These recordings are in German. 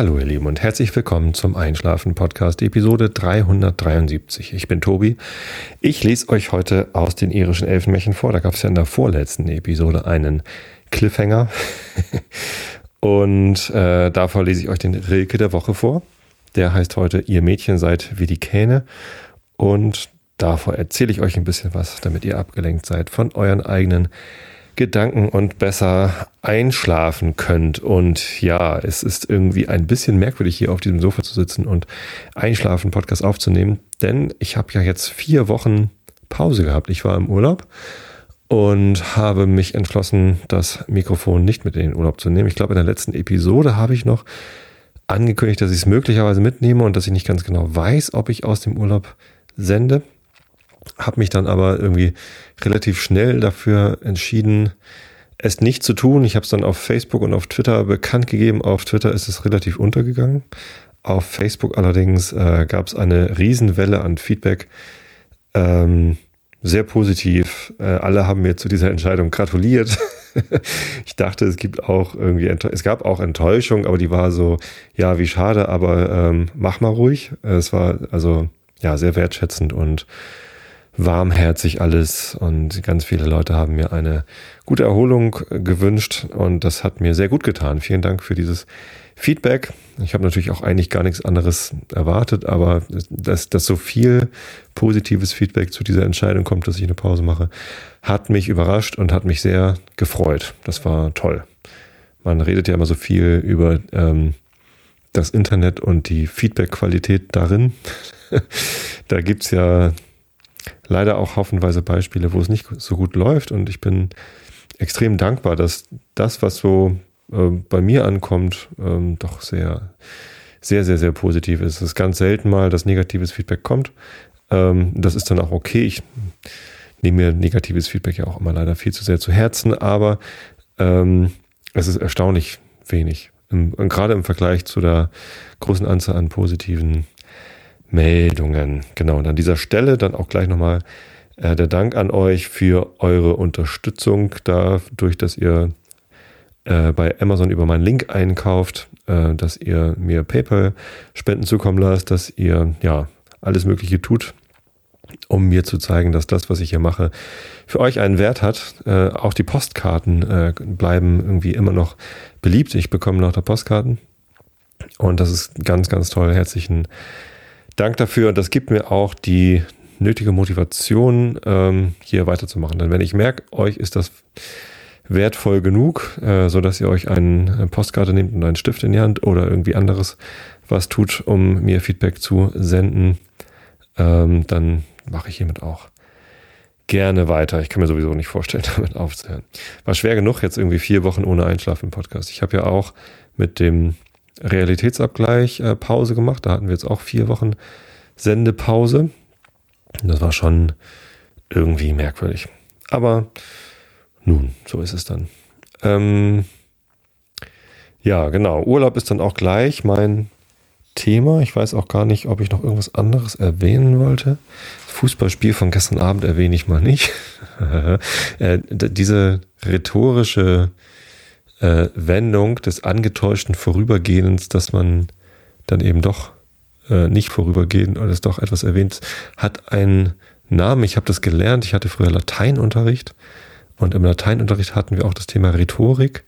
Hallo ihr Lieben und herzlich willkommen zum Einschlafen Podcast Episode 373. Ich bin Tobi. Ich lese euch heute aus den irischen Elfenmärchen vor. Da gab es ja in der vorletzten Episode einen Cliffhanger. und äh, davor lese ich euch den Rilke der Woche vor. Der heißt heute Ihr Mädchen seid wie die Kähne. Und davor erzähle ich euch ein bisschen was, damit ihr abgelenkt seid von euren eigenen Gedanken und besser einschlafen könnt. Und ja, es ist irgendwie ein bisschen merkwürdig, hier auf diesem Sofa zu sitzen und Einschlafen Podcast aufzunehmen, denn ich habe ja jetzt vier Wochen Pause gehabt. Ich war im Urlaub und habe mich entschlossen, das Mikrofon nicht mit in den Urlaub zu nehmen. Ich glaube, in der letzten Episode habe ich noch angekündigt, dass ich es möglicherweise mitnehme und dass ich nicht ganz genau weiß, ob ich aus dem Urlaub sende habe mich dann aber irgendwie relativ schnell dafür entschieden, es nicht zu tun. Ich habe es dann auf Facebook und auf Twitter bekannt gegeben. Auf Twitter ist es relativ untergegangen. Auf Facebook allerdings äh, gab es eine Riesenwelle an Feedback. Ähm, sehr positiv. Äh, alle haben mir zu dieser Entscheidung gratuliert. ich dachte, es gibt auch irgendwie, es gab auch Enttäuschung, aber die war so, ja, wie schade, aber ähm, mach mal ruhig. Es war also ja sehr wertschätzend und warmherzig alles und ganz viele Leute haben mir eine gute Erholung gewünscht und das hat mir sehr gut getan. Vielen Dank für dieses Feedback. Ich habe natürlich auch eigentlich gar nichts anderes erwartet, aber dass, dass so viel positives Feedback zu dieser Entscheidung kommt, dass ich eine Pause mache, hat mich überrascht und hat mich sehr gefreut. Das war toll. Man redet ja immer so viel über ähm, das Internet und die Feedback-Qualität darin. da gibt's ja leider auch haufenweise Beispiele, wo es nicht so gut läuft. Und ich bin extrem dankbar, dass das, was so äh, bei mir ankommt, ähm, doch sehr, sehr, sehr, sehr positiv ist. Es ist ganz selten mal, dass negatives Feedback kommt. Ähm, das ist dann auch okay. Ich nehme mir negatives Feedback ja auch immer leider viel zu sehr zu Herzen, aber ähm, es ist erstaunlich wenig. Im, gerade im Vergleich zu der großen Anzahl an positiven Meldungen. Genau, und an dieser Stelle dann auch gleich nochmal äh, der Dank an euch für eure Unterstützung dadurch, dass ihr äh, bei Amazon über meinen Link einkauft, äh, dass ihr mir PayPal-Spenden zukommen lasst, dass ihr ja alles Mögliche tut, um mir zu zeigen, dass das, was ich hier mache, für euch einen Wert hat. Äh, auch die Postkarten äh, bleiben irgendwie immer noch beliebt. Ich bekomme noch da Postkarten. Und das ist ganz, ganz toll. Herzlichen Dank dafür und das gibt mir auch die nötige Motivation, ähm, hier weiterzumachen. Denn wenn ich merke, euch ist das wertvoll genug, äh, so dass ihr euch eine Postkarte nehmt und einen Stift in die Hand oder irgendwie anderes was tut, um mir Feedback zu senden, ähm, dann mache ich hiermit auch gerne weiter. Ich kann mir sowieso nicht vorstellen, damit aufzuhören. War schwer genug, jetzt irgendwie vier Wochen ohne Einschlafen im Podcast. Ich habe ja auch mit dem Realitätsabgleich äh, Pause gemacht. Da hatten wir jetzt auch vier Wochen Sendepause. Das war schon irgendwie merkwürdig. Aber nun, so ist es dann. Ähm, ja, genau. Urlaub ist dann auch gleich mein Thema. Ich weiß auch gar nicht, ob ich noch irgendwas anderes erwähnen wollte. Das Fußballspiel von gestern Abend erwähne ich mal nicht. äh, diese rhetorische äh, Wendung des angetäuschten Vorübergehens, dass man dann eben doch äh, nicht vorübergehen oder es doch etwas erwähnt, hat einen Namen. Ich habe das gelernt. Ich hatte früher Lateinunterricht und im Lateinunterricht hatten wir auch das Thema Rhetorik.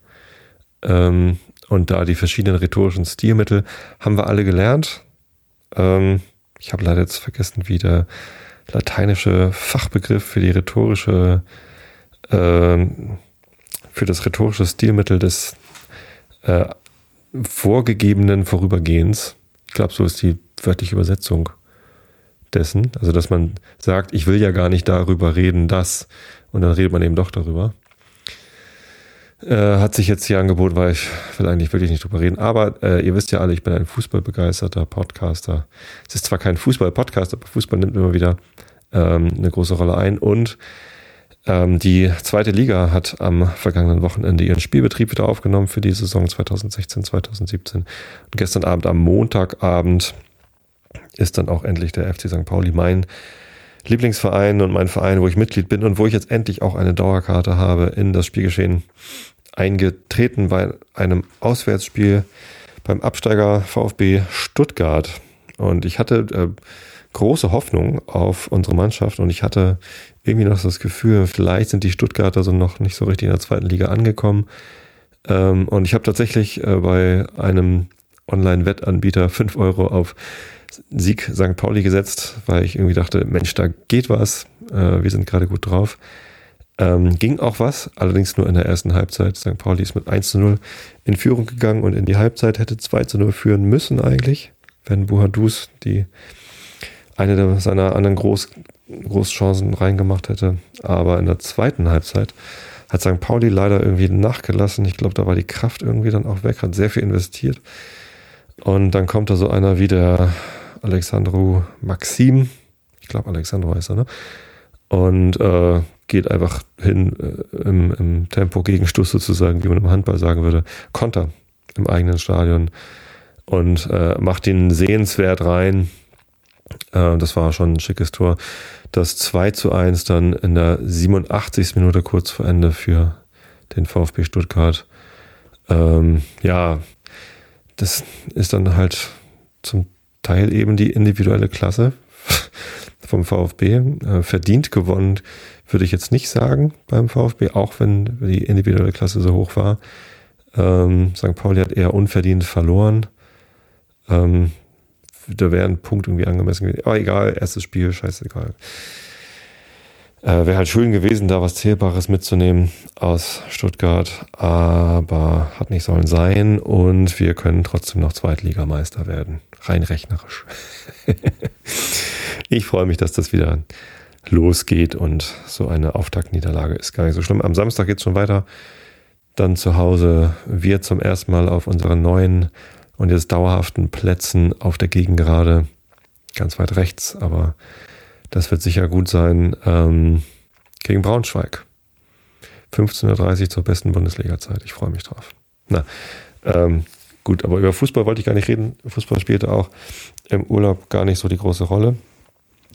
Ähm, und da die verschiedenen rhetorischen Stilmittel haben wir alle gelernt. Ähm, ich habe leider jetzt vergessen, wie der lateinische Fachbegriff für die rhetorische ähm, für das rhetorische Stilmittel des äh, vorgegebenen Vorübergehens. Ich glaube, so ist die wörtliche Übersetzung dessen. Also, dass man sagt, ich will ja gar nicht darüber reden, dass, und dann redet man eben doch darüber. Äh, hat sich jetzt hier angeboten, weil ich will eigentlich wirklich nicht drüber reden. Aber äh, ihr wisst ja alle, ich bin ein fußballbegeisterter Podcaster. Es ist zwar kein Fußball-Podcast, aber Fußball nimmt immer wieder ähm, eine große Rolle ein. Und ähm, die zweite Liga hat am vergangenen Wochenende ihren Spielbetrieb wieder aufgenommen für die Saison 2016, 2017. Und gestern Abend am Montagabend ist dann auch endlich der FC St. Pauli mein Lieblingsverein und mein Verein, wo ich Mitglied bin und wo ich jetzt endlich auch eine Dauerkarte habe, in das Spielgeschehen eingetreten bei einem Auswärtsspiel beim Absteiger VfB Stuttgart. Und ich hatte äh, große Hoffnung auf unsere Mannschaft und ich hatte irgendwie noch das Gefühl, vielleicht sind die Stuttgarter so noch nicht so richtig in der zweiten Liga angekommen. Ähm, und ich habe tatsächlich äh, bei einem Online-Wettanbieter 5 Euro auf Sieg St. Pauli gesetzt, weil ich irgendwie dachte, Mensch, da geht was. Äh, wir sind gerade gut drauf. Ähm, ging auch was, allerdings nur in der ersten Halbzeit. St. Pauli ist mit 1 zu 0 in Führung gegangen und in die Halbzeit hätte 2 zu 0 führen müssen eigentlich, wenn Buhadus die eine seiner anderen Groß, Großchancen reingemacht hätte. Aber in der zweiten Halbzeit hat St. Pauli leider irgendwie nachgelassen. Ich glaube, da war die Kraft irgendwie dann auch weg, hat sehr viel investiert. Und dann kommt da so einer wie der Alexandru Maxim. Ich glaube, Alexandru heißt er, ne? Und äh, geht einfach hin äh, im, im Tempo Gegenstoß sozusagen, wie man im Handball sagen würde, Konter im eigenen Stadion und äh, macht ihn sehenswert rein. Äh, das war schon ein schickes Tor. Das 2 zu 1 dann in der 87. Minute kurz vor Ende für den VfB Stuttgart. Ähm, ja, das ist dann halt zum Teil eben die individuelle Klasse vom VfB. Äh, verdient gewonnen würde ich jetzt nicht sagen beim VfB, auch wenn die individuelle Klasse so hoch war. Ähm, St. Pauli hat eher unverdient verloren. Ähm, da wäre ein Punkt irgendwie angemessen gewesen. Aber egal, erstes Spiel, scheißegal. Äh, wäre halt schön gewesen, da was Zählbares mitzunehmen aus Stuttgart, aber hat nicht sollen sein und wir können trotzdem noch Zweitligameister werden. Rein rechnerisch. ich freue mich, dass das wieder losgeht und so eine Auftaktniederlage ist gar nicht so schlimm. Am Samstag geht es schon weiter. Dann zu Hause wir zum ersten Mal auf unseren neuen und jetzt dauerhaften Plätzen auf der Gegengerade, ganz weit rechts, aber das wird sicher gut sein, ähm, gegen Braunschweig. 15.30 Uhr zur besten Bundesliga-Zeit. Ich freue mich drauf. Na, ähm, gut, aber über Fußball wollte ich gar nicht reden. Fußball spielte auch im Urlaub gar nicht so die große Rolle.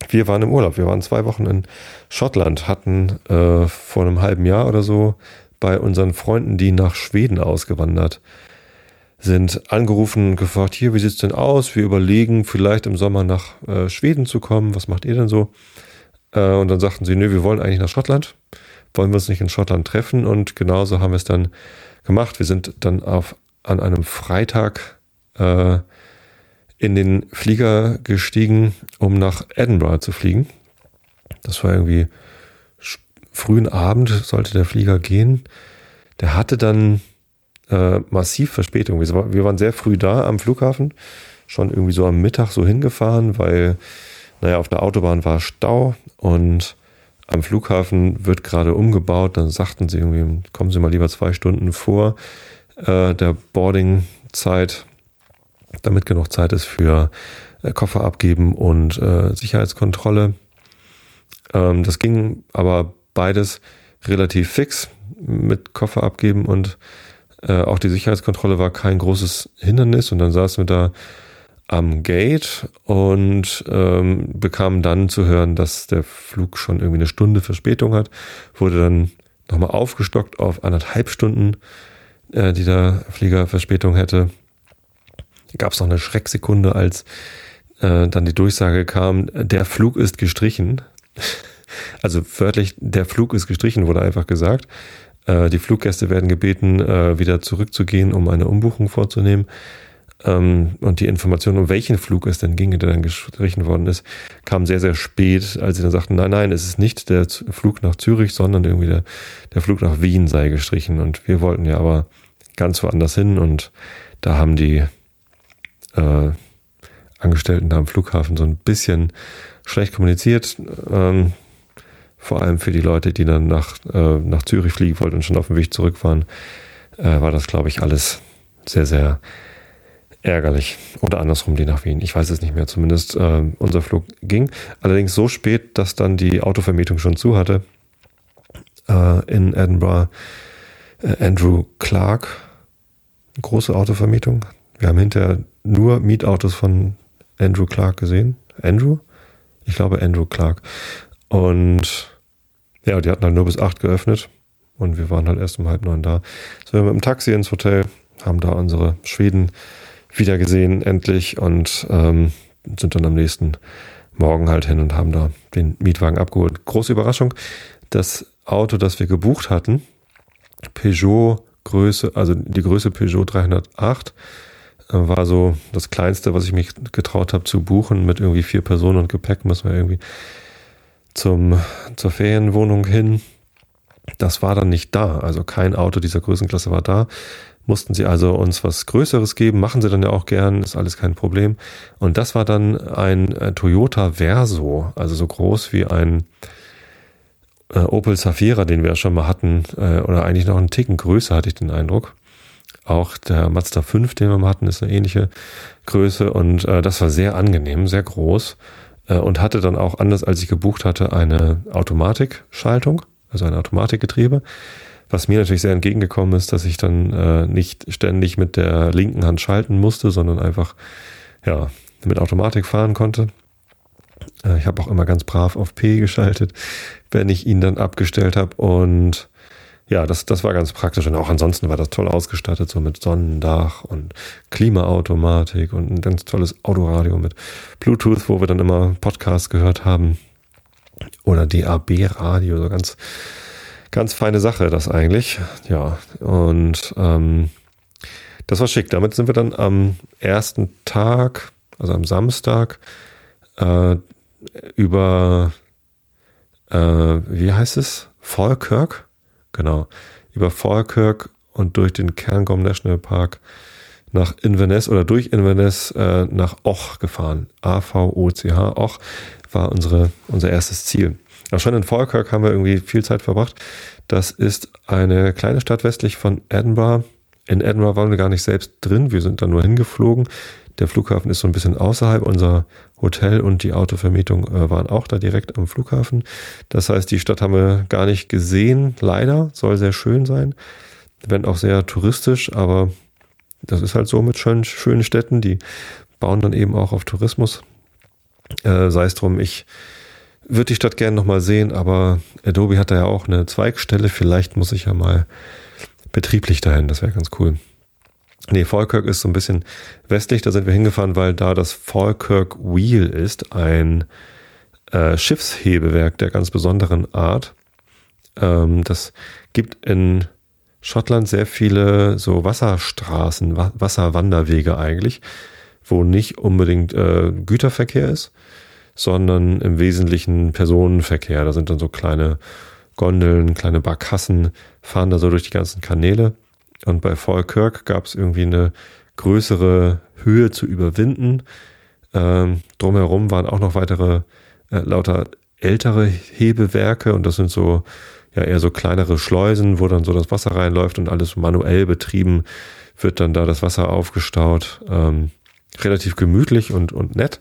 Wir waren im Urlaub. Wir waren zwei Wochen in Schottland, hatten äh, vor einem halben Jahr oder so bei unseren Freunden, die nach Schweden ausgewandert sind angerufen und gefragt, hier, wie sieht's denn aus? Wir überlegen, vielleicht im Sommer nach äh, Schweden zu kommen. Was macht ihr denn so? Äh, und dann sagten sie, nö, wir wollen eigentlich nach Schottland. Wollen wir uns nicht in Schottland treffen? Und genauso haben wir es dann gemacht. Wir sind dann auf, an einem Freitag äh, in den Flieger gestiegen, um nach Edinburgh zu fliegen. Das war irgendwie frühen Abend sollte der Flieger gehen. Der hatte dann äh, massiv Verspätung. Wir, waren sehr früh da am Flughafen, schon irgendwie so am Mittag so hingefahren, weil, naja, auf der Autobahn war Stau und am Flughafen wird gerade umgebaut. Dann sagten sie irgendwie, kommen Sie mal lieber zwei Stunden vor äh, der Boarding-Zeit, damit genug Zeit ist für äh, Koffer abgeben und äh, Sicherheitskontrolle. Ähm, das ging aber beides relativ fix mit Koffer abgeben und äh, auch die Sicherheitskontrolle war kein großes Hindernis und dann saßen wir da am Gate und ähm, bekamen dann zu hören, dass der Flug schon irgendwie eine Stunde Verspätung hat. Wurde dann nochmal aufgestockt auf anderthalb Stunden, äh, die der Flieger Verspätung hätte. Gab es noch eine Schrecksekunde, als äh, dann die Durchsage kam, der Flug ist gestrichen. also wörtlich, der Flug ist gestrichen, wurde einfach gesagt. Äh, die Fluggäste werden gebeten, äh, wieder zurückzugehen, um eine Umbuchung vorzunehmen. Ähm, und die Information, um welchen Flug es denn ginge, der dann gestrichen worden ist, kam sehr, sehr spät, als sie dann sagten, nein, nein, es ist nicht der Flug nach Zürich, sondern irgendwie der, der Flug nach Wien sei gestrichen. Und wir wollten ja aber ganz woanders hin und da haben die äh, Angestellten da am Flughafen so ein bisschen schlecht kommuniziert. Ähm, vor allem für die Leute, die dann nach, äh, nach Zürich fliegen wollten und schon auf dem Weg zurück waren, äh, war das, glaube ich, alles sehr, sehr ärgerlich. Oder andersrum, die nach Wien. Ich weiß es nicht mehr. Zumindest äh, unser Flug ging. Allerdings so spät, dass dann die Autovermietung schon zu hatte. Äh, in Edinburgh äh, Andrew Clark. Große Autovermietung. Wir haben hinterher nur Mietautos von Andrew Clark gesehen. Andrew? Ich glaube Andrew Clark. Und ja, die hatten halt nur bis acht geöffnet und wir waren halt erst um halb neun da. So, wir mit dem Taxi ins Hotel, haben da unsere Schweden wieder gesehen endlich und ähm, sind dann am nächsten Morgen halt hin und haben da den Mietwagen abgeholt. Große Überraschung, das Auto, das wir gebucht hatten, Peugeot Größe, also die Größe Peugeot 308, äh, war so das kleinste, was ich mich getraut habe zu buchen mit irgendwie vier Personen und Gepäck müssen wir irgendwie zum, zur Ferienwohnung hin. Das war dann nicht da. Also kein Auto dieser Größenklasse war da. Mussten sie also uns was Größeres geben. Machen sie dann ja auch gern. Ist alles kein Problem. Und das war dann ein äh, Toyota Verso. Also so groß wie ein äh, Opel Zafira, den wir ja schon mal hatten. Äh, oder eigentlich noch einen Ticken größer, hatte ich den Eindruck. Auch der Mazda 5, den wir mal hatten, ist eine ähnliche Größe. Und äh, das war sehr angenehm, sehr groß. Äh, und hatte dann auch, anders als ich gebucht hatte, eine Automatikschaltung, also ein Automatikgetriebe. Was mir natürlich sehr entgegengekommen ist, dass ich dann äh, nicht ständig mit der linken Hand schalten musste, sondern einfach ja, mit Automatik fahren konnte. Äh, ich habe auch immer ganz brav auf P geschaltet, wenn ich ihn dann abgestellt habe. Und ja, das, das war ganz praktisch. Und auch ansonsten war das toll ausgestattet, so mit Sonnendach und Klimaautomatik und ein ganz tolles Autoradio mit Bluetooth, wo wir dann immer Podcasts gehört haben. Oder DAB-Radio, so ganz, ganz feine Sache, das eigentlich. Ja, und ähm, das war schick. Damit sind wir dann am ersten Tag, also am Samstag, äh, über, äh, wie heißt es? Falkirk? Genau. Über Falkirk und durch den Cairngorm National Park nach Inverness oder durch Inverness äh, nach Och gefahren. A-V-O-C-H. Och war unsere, unser erstes Ziel. Auch schon in Falkirk haben wir irgendwie viel Zeit verbracht. Das ist eine kleine Stadt westlich von Edinburgh. In Edinburgh waren wir gar nicht selbst drin. Wir sind da nur hingeflogen. Der Flughafen ist so ein bisschen außerhalb. Unser Hotel und die Autovermietung äh, waren auch da direkt am Flughafen. Das heißt, die Stadt haben wir gar nicht gesehen. Leider soll sehr schön sein, wenn auch sehr touristisch, aber das ist halt so mit schönen, schönen Städten. Die bauen dann eben auch auf Tourismus. Äh, sei es drum, ich würde die Stadt gerne nochmal sehen, aber Adobe hat da ja auch eine Zweigstelle. Vielleicht muss ich ja mal betrieblich dahin. Das wäre ganz cool. Nee, Falkirk ist so ein bisschen westlich, da sind wir hingefahren, weil da das Falkirk Wheel ist, ein äh, Schiffshebewerk der ganz besonderen Art. Ähm, das gibt in Schottland sehr viele so Wasserstraßen, Wa Wasserwanderwege eigentlich, wo nicht unbedingt äh, Güterverkehr ist, sondern im Wesentlichen Personenverkehr. Da sind dann so kleine Gondeln, kleine Barkassen, fahren da so durch die ganzen Kanäle. Und bei Falkirk gab es irgendwie eine größere Höhe zu überwinden. Ähm, drumherum waren auch noch weitere äh, lauter ältere Hebewerke und das sind so ja eher so kleinere Schleusen, wo dann so das Wasser reinläuft und alles manuell betrieben wird dann da das Wasser aufgestaut. Ähm, relativ gemütlich und, und nett.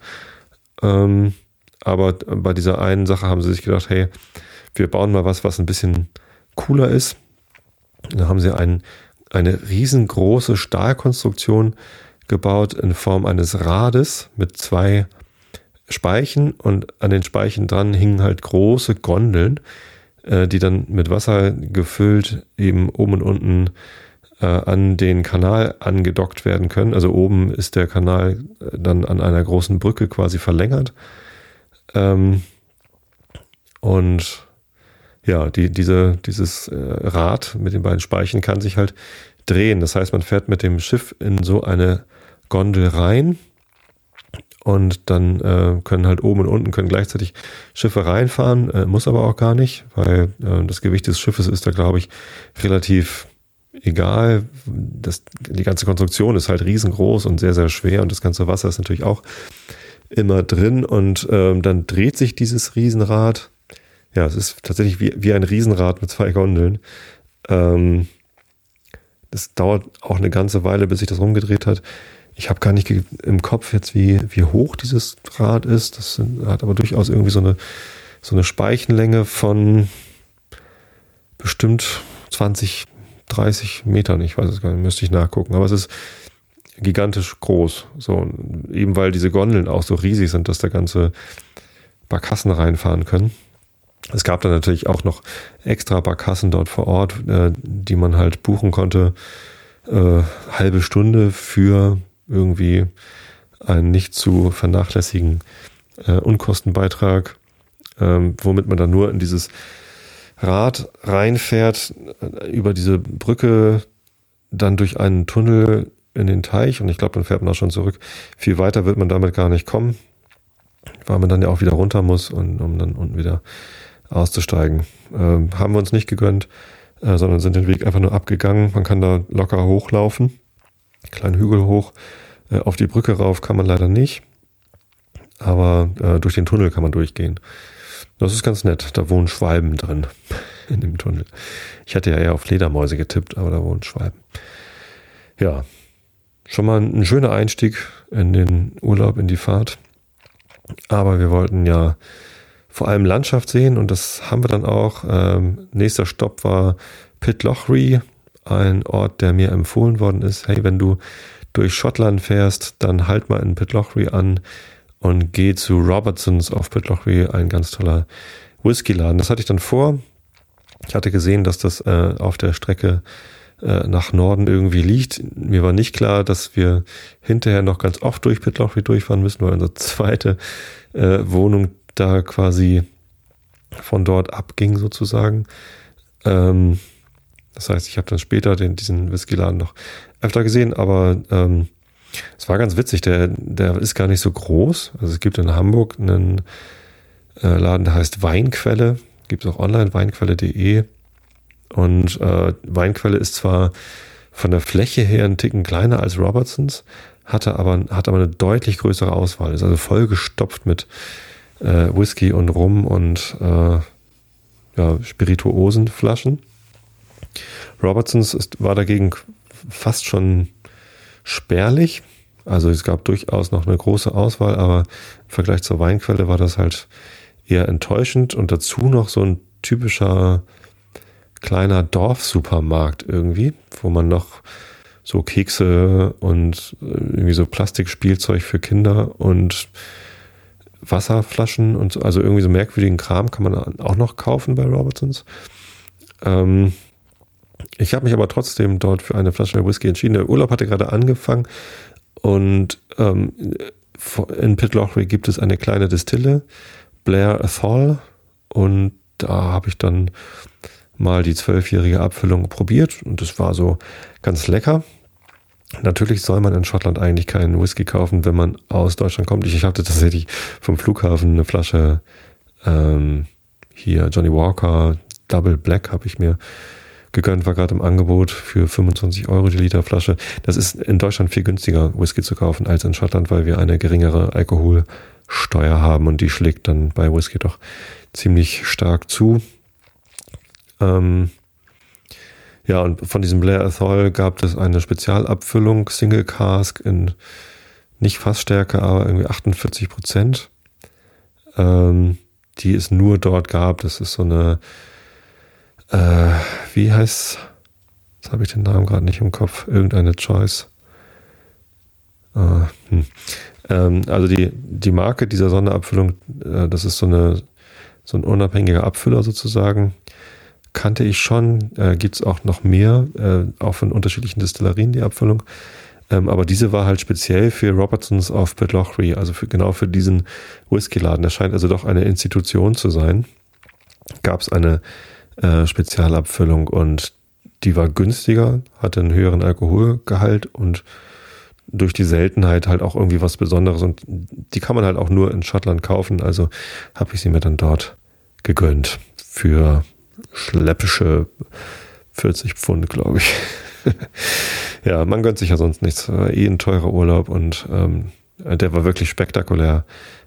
Ähm, aber bei dieser einen Sache haben sie sich gedacht, hey, wir bauen mal was, was ein bisschen cooler ist. Da haben sie einen eine riesengroße Stahlkonstruktion gebaut in Form eines Rades mit zwei Speichen und an den Speichen dran hingen halt große Gondeln, äh, die dann mit Wasser gefüllt eben oben und unten äh, an den Kanal angedockt werden können. Also oben ist der Kanal äh, dann an einer großen Brücke quasi verlängert. Ähm, und ja, die, diese, dieses äh, Rad mit den beiden Speichen kann sich halt drehen. Das heißt, man fährt mit dem Schiff in so eine Gondel rein und dann äh, können halt oben und unten können gleichzeitig Schiffe reinfahren, äh, muss aber auch gar nicht, weil äh, das Gewicht des Schiffes ist da, glaube ich, relativ egal. Das, die ganze Konstruktion ist halt riesengroß und sehr, sehr schwer und das ganze Wasser ist natürlich auch immer drin und ähm, dann dreht sich dieses Riesenrad ja, es ist tatsächlich wie, wie ein Riesenrad mit zwei Gondeln. Ähm, das dauert auch eine ganze Weile, bis sich das rumgedreht hat. Ich habe gar nicht im Kopf jetzt, wie, wie hoch dieses Rad ist. Das hat aber durchaus irgendwie so eine, so eine Speichenlänge von bestimmt 20, 30 Metern. Ich weiß es gar nicht, müsste ich nachgucken. Aber es ist gigantisch groß. So, eben weil diese Gondeln auch so riesig sind, dass da ganze Barkassen reinfahren können. Es gab dann natürlich auch noch extra Barkassen dort vor Ort, äh, die man halt buchen konnte. Äh, halbe Stunde für irgendwie ein nicht zu vernachlässigen äh, Unkostenbeitrag, ähm, womit man dann nur in dieses Rad reinfährt, äh, über diese Brücke, dann durch einen Tunnel in den Teich und ich glaube, dann fährt man auch schon zurück. Viel weiter wird man damit gar nicht kommen, weil man dann ja auch wieder runter muss, und, um dann unten wieder auszusteigen. Ähm, haben wir uns nicht gegönnt, äh, sondern sind den Weg einfach nur abgegangen. Man kann da locker hochlaufen, kleinen Hügel hoch. Äh, auf die Brücke rauf kann man leider nicht, aber äh, durch den Tunnel kann man durchgehen. Das ist ganz nett. Da wohnen Schwalben drin in dem Tunnel. Ich hatte ja eher auf Fledermäuse getippt, aber da wohnen Schwalben. Ja, schon mal ein schöner Einstieg in den Urlaub, in die Fahrt. Aber wir wollten ja vor allem Landschaft sehen und das haben wir dann auch. Ähm, nächster Stopp war Pitlochry, ein Ort, der mir empfohlen worden ist. Hey, wenn du durch Schottland fährst, dann halt mal in Pitlochry an und geh zu Robertsons auf Pitlochry, ein ganz toller Whisky-Laden. Das hatte ich dann vor. Ich hatte gesehen, dass das äh, auf der Strecke äh, nach Norden irgendwie liegt. Mir war nicht klar, dass wir hinterher noch ganz oft durch Pitlochry durchfahren müssen, weil unsere zweite äh, Wohnung da quasi von dort abging sozusagen. Ähm, das heißt, ich habe dann später den, diesen Whisky-Laden noch öfter gesehen, aber ähm, es war ganz witzig. Der, der ist gar nicht so groß. Also es gibt in Hamburg einen äh, Laden, der heißt Weinquelle. Gibt es auch online, weinquelle.de. Und äh, Weinquelle ist zwar von der Fläche her ein Ticken kleiner als Robertsons, hatte aber, hat aber eine deutlich größere Auswahl. Ist also vollgestopft mit äh, Whisky und Rum und äh, ja, Spirituosenflaschen. Robertsons ist, war dagegen fast schon spärlich. Also es gab durchaus noch eine große Auswahl, aber im Vergleich zur Weinquelle war das halt eher enttäuschend und dazu noch so ein typischer kleiner Dorfsupermarkt irgendwie, wo man noch so Kekse und äh, irgendwie so Plastikspielzeug für Kinder und Wasserflaschen und so, also irgendwie so merkwürdigen Kram kann man auch noch kaufen bei Robertsons. Ähm, ich habe mich aber trotzdem dort für eine Flasche Whisky entschieden. Der Urlaub hatte gerade angefangen und ähm, in Pitlochry gibt es eine kleine Distille, Blair Athol, und da habe ich dann mal die zwölfjährige Abfüllung probiert und das war so ganz lecker. Natürlich soll man in Schottland eigentlich keinen Whisky kaufen, wenn man aus Deutschland kommt. Ich hatte tatsächlich vom Flughafen eine Flasche ähm, hier Johnny Walker Double Black habe ich mir gegönnt, war gerade im Angebot für 25 Euro die Literflasche. Das ist in Deutschland viel günstiger, Whisky zu kaufen als in Schottland, weil wir eine geringere Alkoholsteuer haben und die schlägt dann bei Whisky doch ziemlich stark zu. Ähm, ja, und von diesem Blair Athol gab es eine Spezialabfüllung, Single Cask in nicht Fassstärke, aber irgendwie 48 Prozent, ähm, die es nur dort gab. Das ist so eine äh, wie heißt, jetzt habe ich den Namen gerade nicht im Kopf, irgendeine Choice. Äh, hm. ähm, also die, die Marke dieser Sonderabfüllung, äh, das ist so eine so ein unabhängiger Abfüller sozusagen, kannte ich schon. Äh, Gibt es auch noch mehr, äh, auch von unterschiedlichen Destillerien die Abfüllung. Ähm, aber diese war halt speziell für Robertsons auf Pitlochry, also für, genau für diesen Whisky-Laden. Das scheint also doch eine Institution zu sein. Gab es eine äh, Spezialabfüllung und die war günstiger, hatte einen höheren Alkoholgehalt und durch die Seltenheit halt auch irgendwie was Besonderes und die kann man halt auch nur in Schottland kaufen, also habe ich sie mir dann dort gegönnt für schleppische 40 Pfund, glaube ich. ja, man gönnt sich ja sonst nichts. Eh ein teurer Urlaub und ähm, der war wirklich spektakulär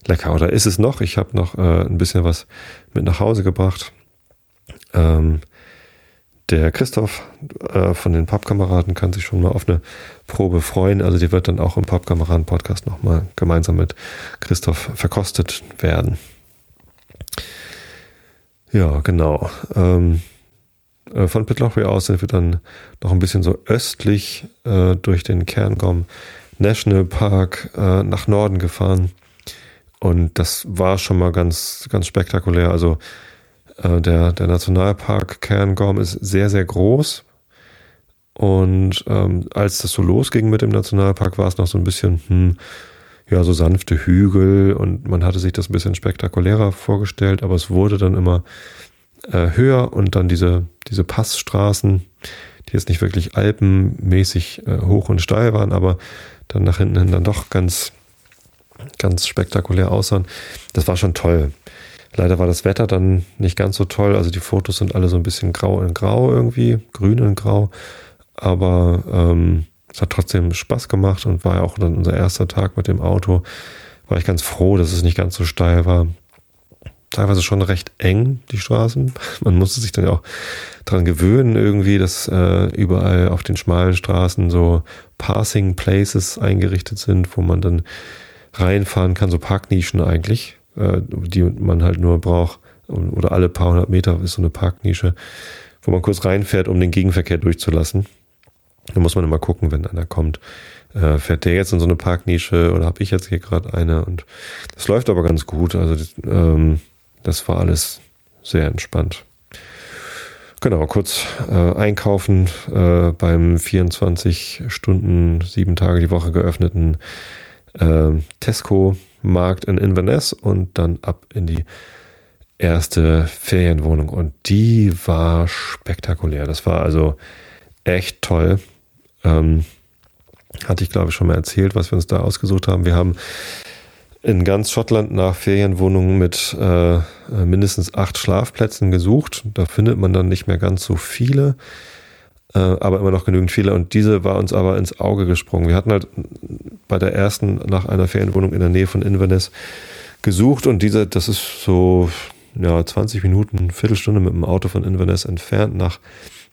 lecker. Oder ist es noch? Ich habe noch äh, ein bisschen was mit nach Hause gebracht. Ähm, der Christoph äh, von den Pappkameraden kann sich schon mal auf eine Probe freuen. Also die wird dann auch im Pappkameraden-Podcast nochmal gemeinsam mit Christoph verkostet werden. Ja, genau. Ähm, äh, von Pitlochry aus sind wir dann noch ein bisschen so östlich äh, durch den Cairngorm National Park äh, nach Norden gefahren. Und das war schon mal ganz, ganz spektakulär. Also äh, der, der Nationalpark Cairngorm ist sehr, sehr groß Und ähm, als das so losging mit dem Nationalpark, war es noch so ein bisschen, hm, ja, so sanfte Hügel und man hatte sich das ein bisschen spektakulärer vorgestellt, aber es wurde dann immer äh, höher und dann diese, diese Passstraßen, die jetzt nicht wirklich alpenmäßig äh, hoch und steil waren, aber dann nach hinten hin dann doch ganz, ganz spektakulär aussahen. Das war schon toll. Leider war das Wetter dann nicht ganz so toll. Also die Fotos sind alle so ein bisschen grau in grau irgendwie, grün in grau. Aber ähm, es hat trotzdem Spaß gemacht und war ja auch dann unser erster Tag mit dem Auto. War ich ganz froh, dass es nicht ganz so steil war. Teilweise schon recht eng, die Straßen. Man musste sich dann auch dran gewöhnen, irgendwie, dass äh, überall auf den schmalen Straßen so Passing Places eingerichtet sind, wo man dann reinfahren kann, so Parknischen eigentlich, äh, die man halt nur braucht. Oder alle paar hundert Meter ist so eine Parknische, wo man kurz reinfährt, um den Gegenverkehr durchzulassen. Da muss man immer gucken, wenn einer kommt. Äh, fährt der jetzt in so eine Parknische oder habe ich jetzt hier gerade eine? Und das läuft aber ganz gut. Also ähm, das war alles sehr entspannt. Genau, kurz äh, einkaufen äh, beim 24 Stunden, sieben Tage die Woche geöffneten äh, Tesco-Markt in Inverness und dann ab in die erste Ferienwohnung. Und die war spektakulär. Das war also echt toll. Ähm, hatte ich, glaube ich, schon mal erzählt, was wir uns da ausgesucht haben. Wir haben in ganz Schottland nach Ferienwohnungen mit äh, mindestens acht Schlafplätzen gesucht. Da findet man dann nicht mehr ganz so viele, äh, aber immer noch genügend viele. Und diese war uns aber ins Auge gesprungen. Wir hatten halt bei der ersten nach einer Ferienwohnung in der Nähe von Inverness gesucht und diese, das ist so ja 20 Minuten, Viertelstunde mit dem Auto von Inverness entfernt nach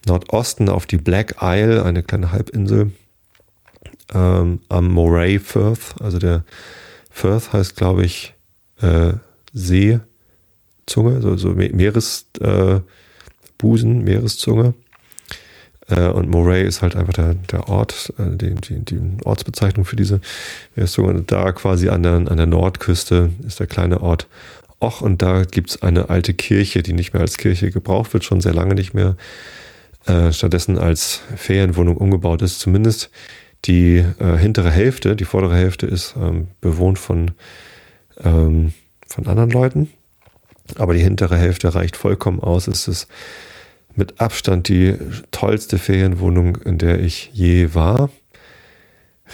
Nordosten auf die Black Isle, eine kleine Halbinsel ähm, am Moray Firth. Also der Firth heißt, glaube ich, äh, Seezunge, so, so Meeresbusen, äh, Meereszunge. Äh, und Moray ist halt einfach der, der Ort, äh, die, die, die Ortsbezeichnung für diese Meereszunge. Und da quasi an der, an der Nordküste ist der kleine Ort Och, und da gibt's eine alte Kirche, die nicht mehr als Kirche gebraucht wird, schon sehr lange nicht mehr äh, stattdessen als Ferienwohnung umgebaut ist. Zumindest die äh, hintere Hälfte, die vordere Hälfte ist ähm, bewohnt von, ähm, von anderen Leuten. Aber die hintere Hälfte reicht vollkommen aus. Es ist mit Abstand die tollste Ferienwohnung, in der ich je war.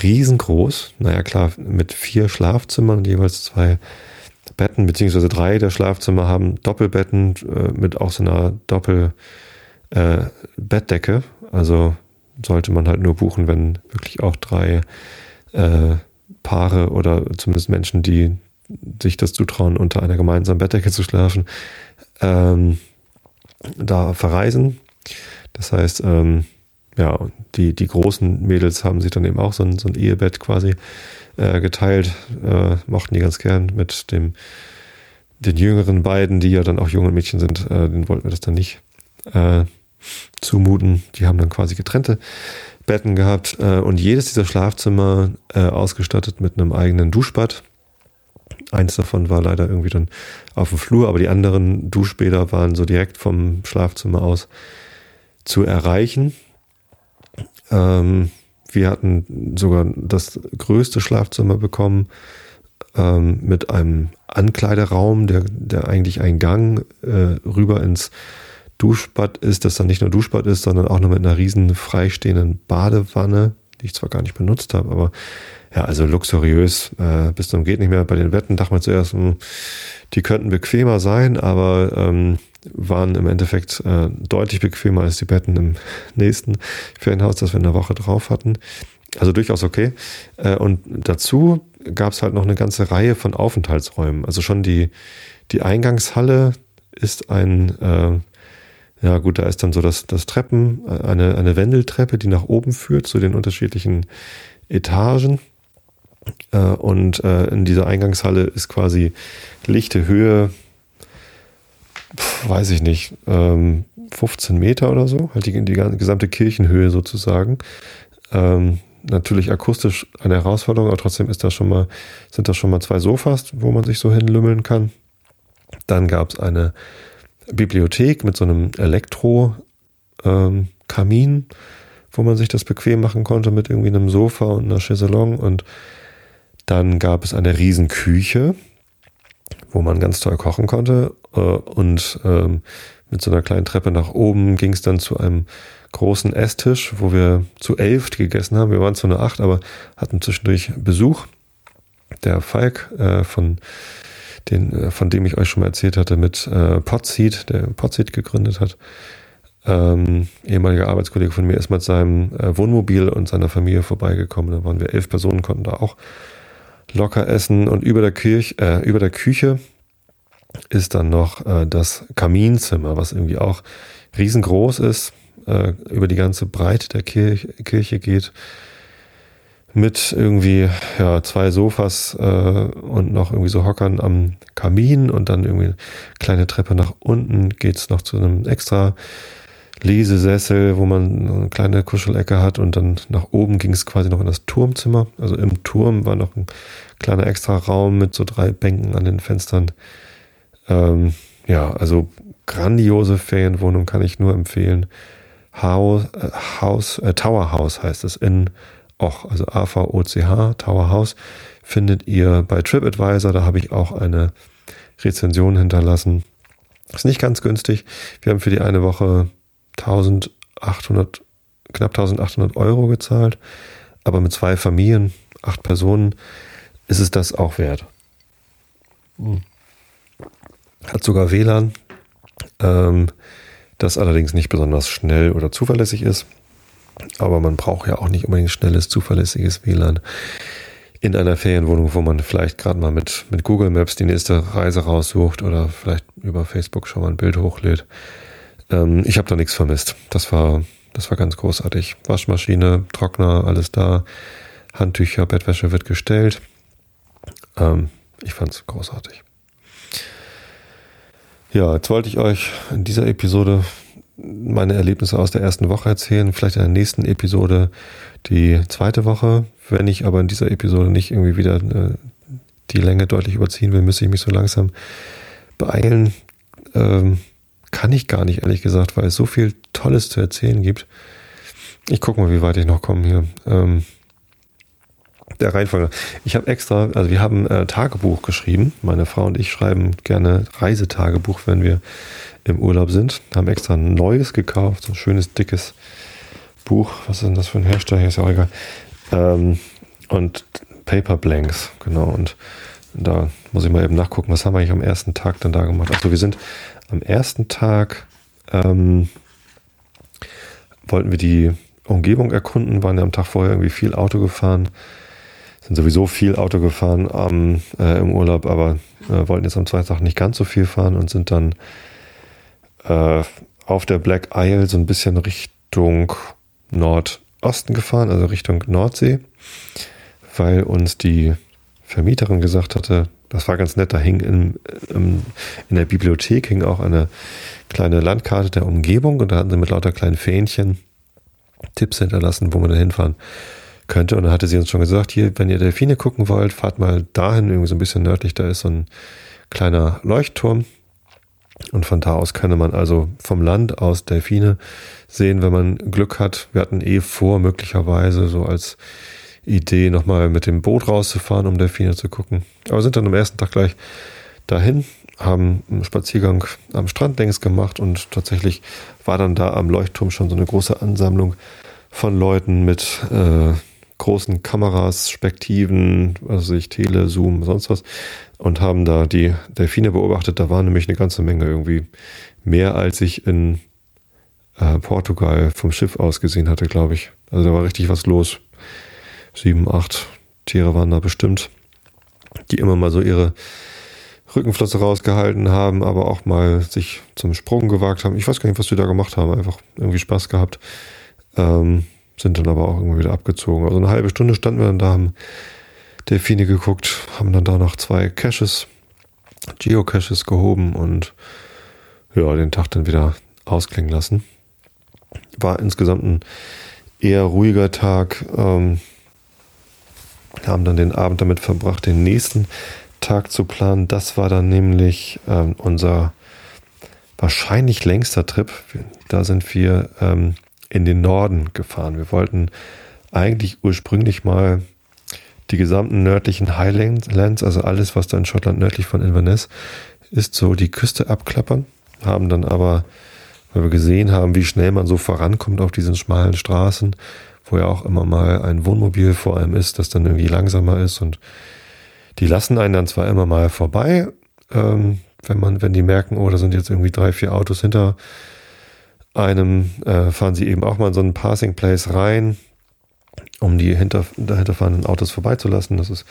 Riesengroß. Naja, klar, mit vier Schlafzimmern und jeweils zwei Betten, beziehungsweise drei der Schlafzimmer haben Doppelbetten äh, mit auch so einer Doppel- äh, Bettdecke. Also sollte man halt nur buchen, wenn wirklich auch drei äh, Paare oder zumindest Menschen, die sich das zutrauen, unter einer gemeinsamen Bettdecke zu schlafen, ähm, da verreisen. Das heißt, ähm, ja, die, die großen Mädels haben sich dann eben auch so ein, so ein Ehebett quasi äh, geteilt, äh, mochten die ganz gern mit dem den jüngeren beiden, die ja dann auch junge Mädchen sind, äh, den wollten wir das dann nicht. Äh, zumuten. Die haben dann quasi getrennte Betten gehabt äh, und jedes dieser Schlafzimmer äh, ausgestattet mit einem eigenen Duschbad. Eins davon war leider irgendwie dann auf dem Flur, aber die anderen Duschbäder waren so direkt vom Schlafzimmer aus zu erreichen. Ähm, wir hatten sogar das größte Schlafzimmer bekommen ähm, mit einem Ankleideraum, der, der eigentlich ein Gang äh, rüber ins Duschbad ist, das dann nicht nur Duschbad ist, sondern auch noch mit einer riesen freistehenden Badewanne, die ich zwar gar nicht benutzt habe, aber ja, also luxuriös äh, bis zum geht nicht mehr. Bei den Betten dachte man zuerst, mh, hm, die könnten bequemer sein, aber ähm, waren im Endeffekt äh, deutlich bequemer als die Betten im nächsten Ferienhaus, das wir in der Woche drauf hatten. Also durchaus okay. Äh, und dazu gab es halt noch eine ganze Reihe von Aufenthaltsräumen. Also schon die, die Eingangshalle ist ein äh, ja, gut, da ist dann so das, das Treppen, äh, eine, eine Wendeltreppe, die nach oben führt zu den unterschiedlichen Etagen. Äh, und äh, in dieser Eingangshalle ist quasi lichte Höhe, weiß ich nicht, 15 ähm, Meter oder so, halt die, die gesamte Kirchenhöhe sozusagen. Ähm, natürlich akustisch eine Herausforderung, aber trotzdem ist das schon mal, sind das schon mal zwei Sofas, wo man sich so hinlümmeln kann. Dann gab es eine Bibliothek mit so einem Elektrokamin, ähm, wo man sich das bequem machen konnte mit irgendwie einem Sofa und einer Chaiselong. Und dann gab es eine Riesenküche, wo man ganz toll kochen konnte. Äh, und ähm, mit so einer kleinen Treppe nach oben ging es dann zu einem großen Esstisch, wo wir zu elf gegessen haben. Wir waren zwar nur acht, aber hatten zwischendurch Besuch. Der Falk äh, von den, äh, von dem ich euch schon mal erzählt hatte, mit äh, Podseed, der Podseed gegründet hat. Ähm, ehemaliger Arbeitskollege von mir ist mit seinem äh, Wohnmobil und seiner Familie vorbeigekommen. Da waren wir elf Personen, konnten da auch locker essen und über der, Kirch, äh, über der Küche ist dann noch äh, das Kaminzimmer, was irgendwie auch riesengroß ist, äh, über die ganze Breite der Kirche, Kirche geht mit irgendwie ja zwei Sofas äh, und noch irgendwie so Hockern am Kamin und dann irgendwie eine kleine Treppe nach unten geht's noch zu einem extra Lesesessel, wo man eine kleine Kuschelecke hat und dann nach oben ging es quasi noch in das Turmzimmer. Also im Turm war noch ein kleiner extra Raum mit so drei Bänken an den Fenstern. Ähm, ja, also grandiose Ferienwohnung kann ich nur empfehlen. Haus, äh, Haus äh, Tower House heißt es in Och, also AVOCH, Tower House, findet ihr bei TripAdvisor. Da habe ich auch eine Rezension hinterlassen. Ist nicht ganz günstig. Wir haben für die eine Woche 1800, knapp 1800 Euro gezahlt. Aber mit zwei Familien, acht Personen, ist es das auch wert. Hm. Hat sogar WLAN, ähm, das allerdings nicht besonders schnell oder zuverlässig ist. Aber man braucht ja auch nicht unbedingt schnelles, zuverlässiges WLAN in einer Ferienwohnung, wo man vielleicht gerade mal mit, mit Google Maps die nächste Reise raussucht oder vielleicht über Facebook schon mal ein Bild hochlädt. Ähm, ich habe da nichts vermisst. Das war, das war ganz großartig. Waschmaschine, Trockner, alles da. Handtücher, Bettwäsche wird gestellt. Ähm, ich fand's großartig. Ja, jetzt wollte ich euch in dieser Episode meine Erlebnisse aus der ersten Woche erzählen, vielleicht in der nächsten Episode die zweite Woche. Wenn ich aber in dieser Episode nicht irgendwie wieder äh, die Länge deutlich überziehen will, müsste ich mich so langsam beeilen. Ähm, kann ich gar nicht, ehrlich gesagt, weil es so viel Tolles zu erzählen gibt. Ich gucke mal, wie weit ich noch komme hier. Ähm, der Reihenfolge. Ich habe extra, also wir haben äh, Tagebuch geschrieben. Meine Frau und ich schreiben gerne Reisetagebuch, wenn wir im Urlaub sind. Haben extra ein neues gekauft, so ein schönes, dickes Buch. Was ist denn das für ein Hersteller? Ist ja auch egal. Ähm, und Paper Blanks, genau. Und da muss ich mal eben nachgucken, was haben wir eigentlich am ersten Tag dann da gemacht? Also wir sind am ersten Tag ähm, wollten wir die Umgebung erkunden, waren ja am Tag vorher irgendwie viel Auto gefahren, sind sowieso viel Auto gefahren am, äh, im Urlaub, aber äh, wollten jetzt am zweiten Tag nicht ganz so viel fahren und sind dann äh, auf der Black Isle so ein bisschen Richtung Nordosten gefahren, also Richtung Nordsee, weil uns die Vermieterin gesagt hatte, das war ganz nett, da hing in, in, in der Bibliothek hing auch eine kleine Landkarte der Umgebung und da hatten sie mit lauter kleinen Fähnchen Tipps hinterlassen, wo man da hinfahren könnte. Und dann hatte sie uns schon gesagt, hier, wenn ihr Delfine gucken wollt, fahrt mal dahin, irgendwie so ein bisschen nördlich, da ist so ein kleiner Leuchtturm. Und von da aus könne man also vom Land aus Delfine sehen, wenn man Glück hat. Wir hatten eh vor, möglicherweise so als Idee, nochmal mit dem Boot rauszufahren, um Delfine zu gucken. Aber sind dann am ersten Tag gleich dahin, haben einen Spaziergang am Strand längs gemacht und tatsächlich war dann da am Leuchtturm schon so eine große Ansammlung von Leuten mit äh, großen Kameras, Spektiven, also ich Tele, Zoom, sonst was und haben da die Delfine beobachtet. Da war nämlich eine ganze Menge irgendwie mehr, als ich in äh, Portugal vom Schiff aus gesehen hatte, glaube ich. Also da war richtig was los. Sieben, acht Tiere waren da bestimmt, die immer mal so ihre Rückenflosse rausgehalten haben, aber auch mal sich zum Sprung gewagt haben. Ich weiß gar nicht, was die da gemacht haben. Einfach irgendwie Spaß gehabt. Ähm, sind dann aber auch irgendwie wieder abgezogen. Also eine halbe Stunde standen wir dann da, haben Delfine geguckt, haben dann da noch zwei Caches, Geocaches gehoben und ja, den Tag dann wieder ausklingen lassen. War insgesamt ein eher ruhiger Tag. Ähm, haben dann den Abend damit verbracht, den nächsten Tag zu planen. Das war dann nämlich ähm, unser wahrscheinlich längster Trip. Da sind wir ähm, in den Norden gefahren. Wir wollten eigentlich ursprünglich mal die gesamten nördlichen Highlands, also alles, was da in Schottland nördlich von Inverness ist, so die Küste abklappern, haben dann aber, weil wir gesehen haben, wie schnell man so vorankommt auf diesen schmalen Straßen, wo ja auch immer mal ein Wohnmobil vor allem ist, das dann irgendwie langsamer ist und die lassen einen dann zwar immer mal vorbei, ähm, wenn man, wenn die merken, oh, da sind jetzt irgendwie drei, vier Autos hinter einem, äh, fahren sie eben auch mal in so einen Passing Place rein, um die hinter, fahrenden Autos vorbeizulassen. Das ist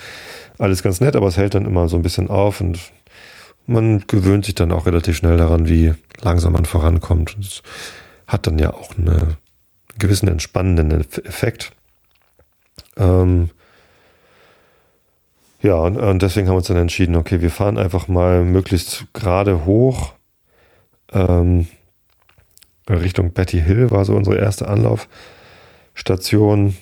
alles ganz nett, aber es hält dann immer so ein bisschen auf und man gewöhnt sich dann auch relativ schnell daran, wie langsam man vorankommt. Es hat dann ja auch einen gewissen entspannenden Effekt. Ähm, ja, und, und, deswegen haben wir uns dann entschieden, okay, wir fahren einfach mal möglichst gerade hoch. Ähm, Richtung Betty Hill war so unsere erste Anlaufstation,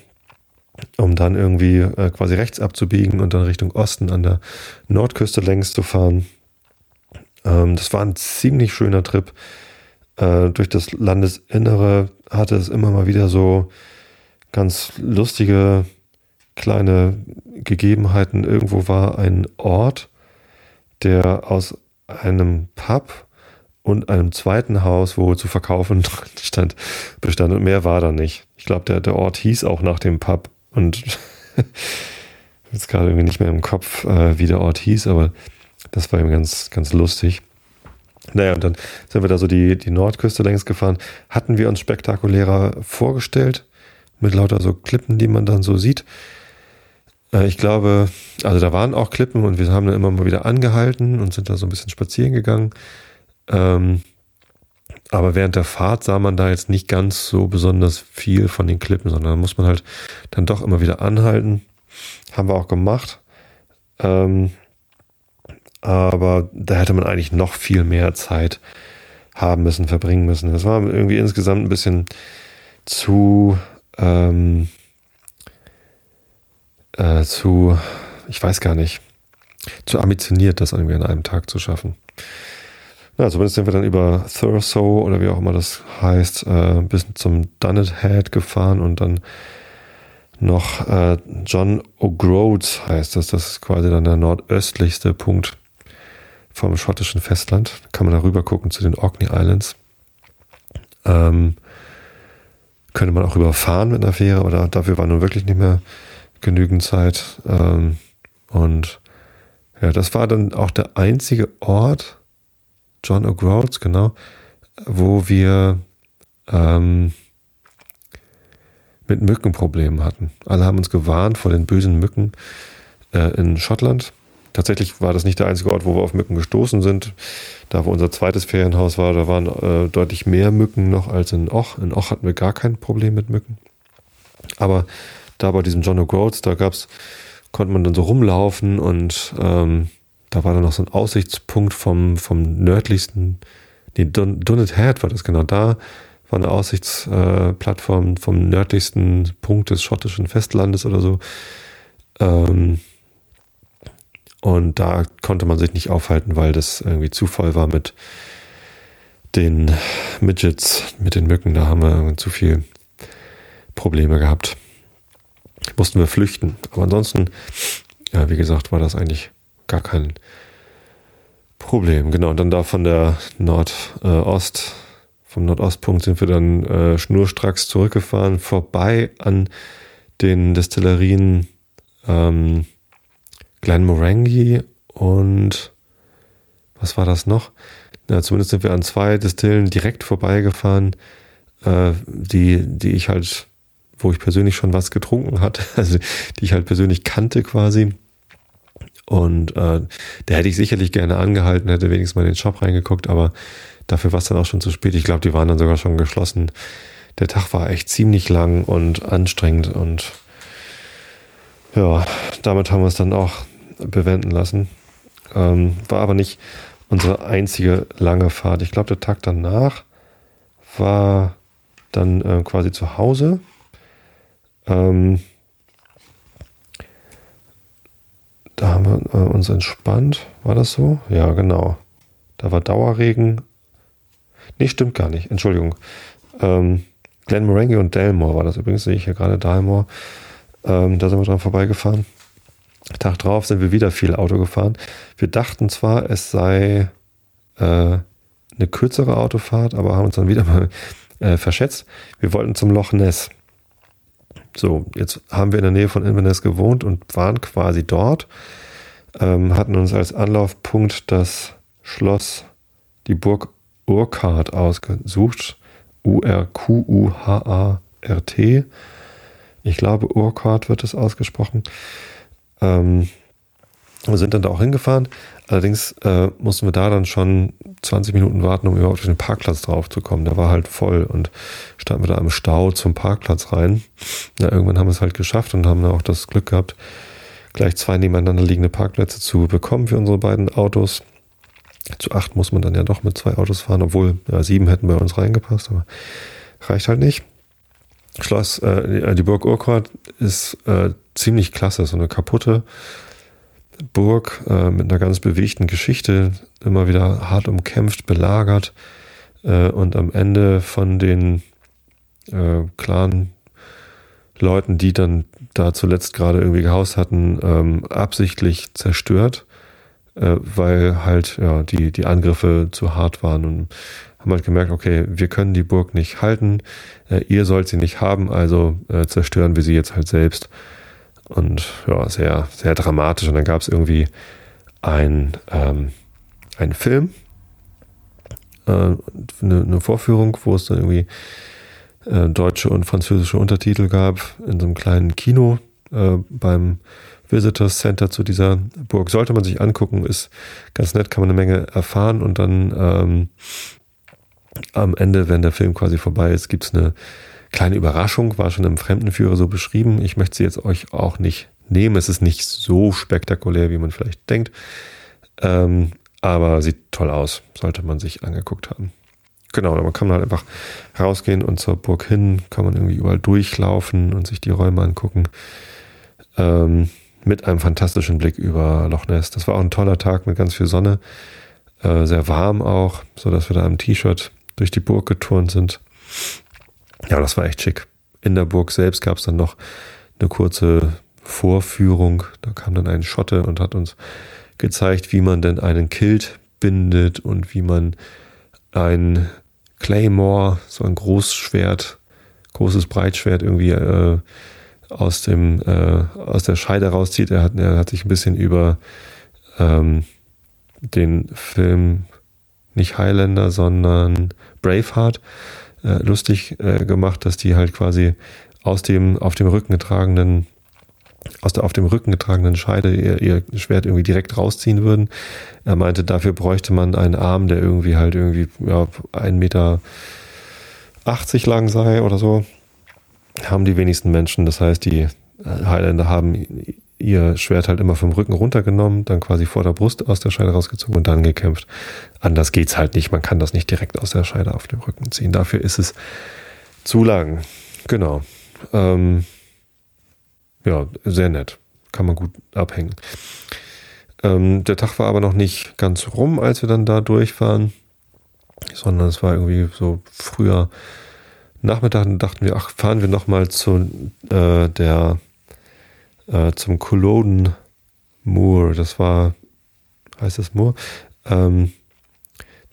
um dann irgendwie äh, quasi rechts abzubiegen und dann Richtung Osten an der Nordküste längs zu fahren. Ähm, das war ein ziemlich schöner Trip. Äh, durch das Landesinnere hatte es immer mal wieder so ganz lustige kleine Gegebenheiten. Irgendwo war ein Ort, der aus einem Pub und einem zweiten Haus, wo zu verkaufen stand, bestand. Und mehr war da nicht. Ich glaube, der, der Ort hieß auch nach dem Pub. Und jetzt gerade irgendwie nicht mehr im Kopf, äh, wie der Ort hieß, aber das war eben ganz, ganz lustig. Naja, und dann sind wir da so die, die Nordküste längs gefahren. Hatten wir uns spektakulärer vorgestellt, mit lauter so Klippen, die man dann so sieht. Äh, ich glaube, also da waren auch Klippen und wir haben dann immer mal wieder angehalten und sind da so ein bisschen spazieren gegangen. Ähm, aber während der Fahrt sah man da jetzt nicht ganz so besonders viel von den Klippen, sondern da muss man halt dann doch immer wieder anhalten. Haben wir auch gemacht. Ähm, aber da hätte man eigentlich noch viel mehr Zeit haben müssen, verbringen müssen. Das war irgendwie insgesamt ein bisschen zu, ähm, äh, zu, ich weiß gar nicht, zu ambitioniert, das irgendwie an einem Tag zu schaffen. Ja, zumindest sind wir dann über Thurso oder wie auch immer das heißt, äh, bis zum Dunnet Head gefahren und dann noch äh, John O'Groats heißt das. Das ist quasi dann der nordöstlichste Punkt vom schottischen Festland. Kann man da rüber gucken zu den Orkney Islands. Ähm, könnte man auch überfahren mit einer Fähre, aber dafür war nun wirklich nicht mehr genügend Zeit. Ähm, und ja, das war dann auch der einzige Ort, John O'Groats, genau, wo wir ähm, mit Mückenproblemen hatten. Alle haben uns gewarnt vor den bösen Mücken äh, in Schottland. Tatsächlich war das nicht der einzige Ort, wo wir auf Mücken gestoßen sind. Da, wo unser zweites Ferienhaus war, da waren äh, deutlich mehr Mücken noch als in Och. In Och hatten wir gar kein Problem mit Mücken. Aber da bei diesem John O'Groats, da gab's, konnte man dann so rumlaufen und ähm, da war dann noch so ein Aussichtspunkt vom, vom nördlichsten, nee, Dun Dunnet Head war das genau da, war eine Aussichtsplattform äh, vom nördlichsten Punkt des schottischen Festlandes oder so. Ähm, und da konnte man sich nicht aufhalten, weil das irgendwie zu voll war mit den Midgets, mit den Mücken. Da haben wir zu viel Probleme gehabt. Mussten wir flüchten. Aber ansonsten, ja, wie gesagt, war das eigentlich gar kein Problem. Genau, und dann da von der Nordost, vom Nordostpunkt sind wir dann äh, schnurstracks zurückgefahren, vorbei an den Destillerien ähm, Glenmorangie und was war das noch? Ja, zumindest sind wir an zwei Distillen direkt vorbeigefahren, äh, die, die ich halt, wo ich persönlich schon was getrunken hatte, also die ich halt persönlich kannte quasi. Und äh, da hätte ich sicherlich gerne angehalten, hätte wenigstens mal in den Shop reingeguckt, aber dafür war es dann auch schon zu spät. Ich glaube, die waren dann sogar schon geschlossen. Der Tag war echt ziemlich lang und anstrengend und ja, damit haben wir es dann auch bewenden lassen. Ähm, war aber nicht unsere einzige lange Fahrt. Ich glaube, der Tag danach war dann äh, quasi zu Hause. Ähm, da haben wir äh, uns entspannt. War das so? Ja, genau. Da war Dauerregen. Nee, stimmt gar nicht. Entschuldigung. Ähm, Glenmorangie und Dalmore war das übrigens, sehe ich hier gerade Dalmore. Ähm, da sind wir dran vorbeigefahren. Tag drauf sind wir wieder viel Auto gefahren. Wir dachten zwar, es sei äh, eine kürzere Autofahrt, aber haben uns dann wieder mal äh, verschätzt. Wir wollten zum Loch Ness. So, jetzt haben wir in der Nähe von Inverness gewohnt und waren quasi dort. Ähm, hatten uns als Anlaufpunkt das Schloss, die Burg Urquhart ausgesucht. U-R-Q-U-H-A-R-T. Ich glaube, Urquhart wird es ausgesprochen. Ähm, wir sind dann da auch hingefahren. Allerdings äh, mussten wir da dann schon 20 Minuten warten, um überhaupt auf den Parkplatz drauf zu kommen. Der war halt voll und standen wir da im Stau zum Parkplatz rein. Ja, irgendwann haben wir es halt geschafft und haben dann auch das Glück gehabt, gleich zwei nebeneinander liegende Parkplätze zu bekommen für unsere beiden Autos. Zu acht muss man dann ja doch mit zwei Autos fahren, obwohl ja, sieben hätten bei uns reingepasst, aber reicht halt nicht. Schloss, äh, die Burg Urquhart ist äh, ziemlich klasse, so eine kaputte Burg äh, mit einer ganz bewegten Geschichte, immer wieder hart umkämpft, belagert äh, und am Ende von den äh, klaren Leuten, die dann da zuletzt gerade irgendwie gehaust hatten, ähm, absichtlich zerstört, äh, weil halt ja die die Angriffe zu hart waren und haben halt gemerkt, okay, wir können die Burg nicht halten, äh, ihr sollt sie nicht haben, also äh, zerstören wir sie jetzt halt selbst. Und ja, sehr, sehr dramatisch. Und dann gab es irgendwie ein, ähm, einen Film, äh, eine, eine, Vorführung, wo es dann irgendwie äh, deutsche und französische Untertitel gab in so einem kleinen Kino äh, beim Visitors Center zu dieser Burg. Sollte man sich angucken, ist ganz nett, kann man eine Menge erfahren und dann ähm, am Ende, wenn der Film quasi vorbei ist, gibt es eine Kleine Überraschung, war schon im Fremdenführer so beschrieben. Ich möchte sie jetzt euch auch nicht nehmen. Es ist nicht so spektakulär, wie man vielleicht denkt. Ähm, aber sieht toll aus, sollte man sich angeguckt haben. Genau, man kann halt einfach rausgehen und zur Burg hin, kann man irgendwie überall durchlaufen und sich die Räume angucken. Ähm, mit einem fantastischen Blick über Loch Ness. Das war auch ein toller Tag mit ganz viel Sonne, äh, sehr warm auch, so dass wir da im T-Shirt durch die Burg geturnt sind. Ja, das war echt schick. In der Burg selbst gab es dann noch eine kurze Vorführung. Da kam dann ein Schotte und hat uns gezeigt, wie man denn einen Kilt bindet und wie man ein Claymore, so ein Großschwert, großes Breitschwert irgendwie äh, aus dem äh, aus der Scheide rauszieht. Er hat, er hat sich ein bisschen über ähm, den Film nicht Highlander, sondern Braveheart äh, lustig äh, gemacht, dass die halt quasi aus dem auf dem Rücken getragenen aus der auf dem Rücken getragenen Scheide ihr, ihr Schwert irgendwie direkt rausziehen würden. Er meinte, dafür bräuchte man einen Arm, der irgendwie halt irgendwie ja, 1,80 Meter lang sei oder so. Haben die wenigsten Menschen. Das heißt, die Highlander haben ihr Schwert halt immer vom Rücken runtergenommen, dann quasi vor der Brust aus der Scheide rausgezogen und dann gekämpft. Anders geht's halt nicht. Man kann das nicht direkt aus der Scheide auf dem Rücken ziehen. Dafür ist es zu lang. Genau. Ähm, ja, sehr nett. Kann man gut abhängen. Ähm, der Tag war aber noch nicht ganz rum, als wir dann da durchfahren, sondern es war irgendwie so früher Nachmittag. Dann dachten wir, ach, fahren wir nochmal zu äh, der äh, zum Culloden Moor. Das war, heißt das Moor? Ähm,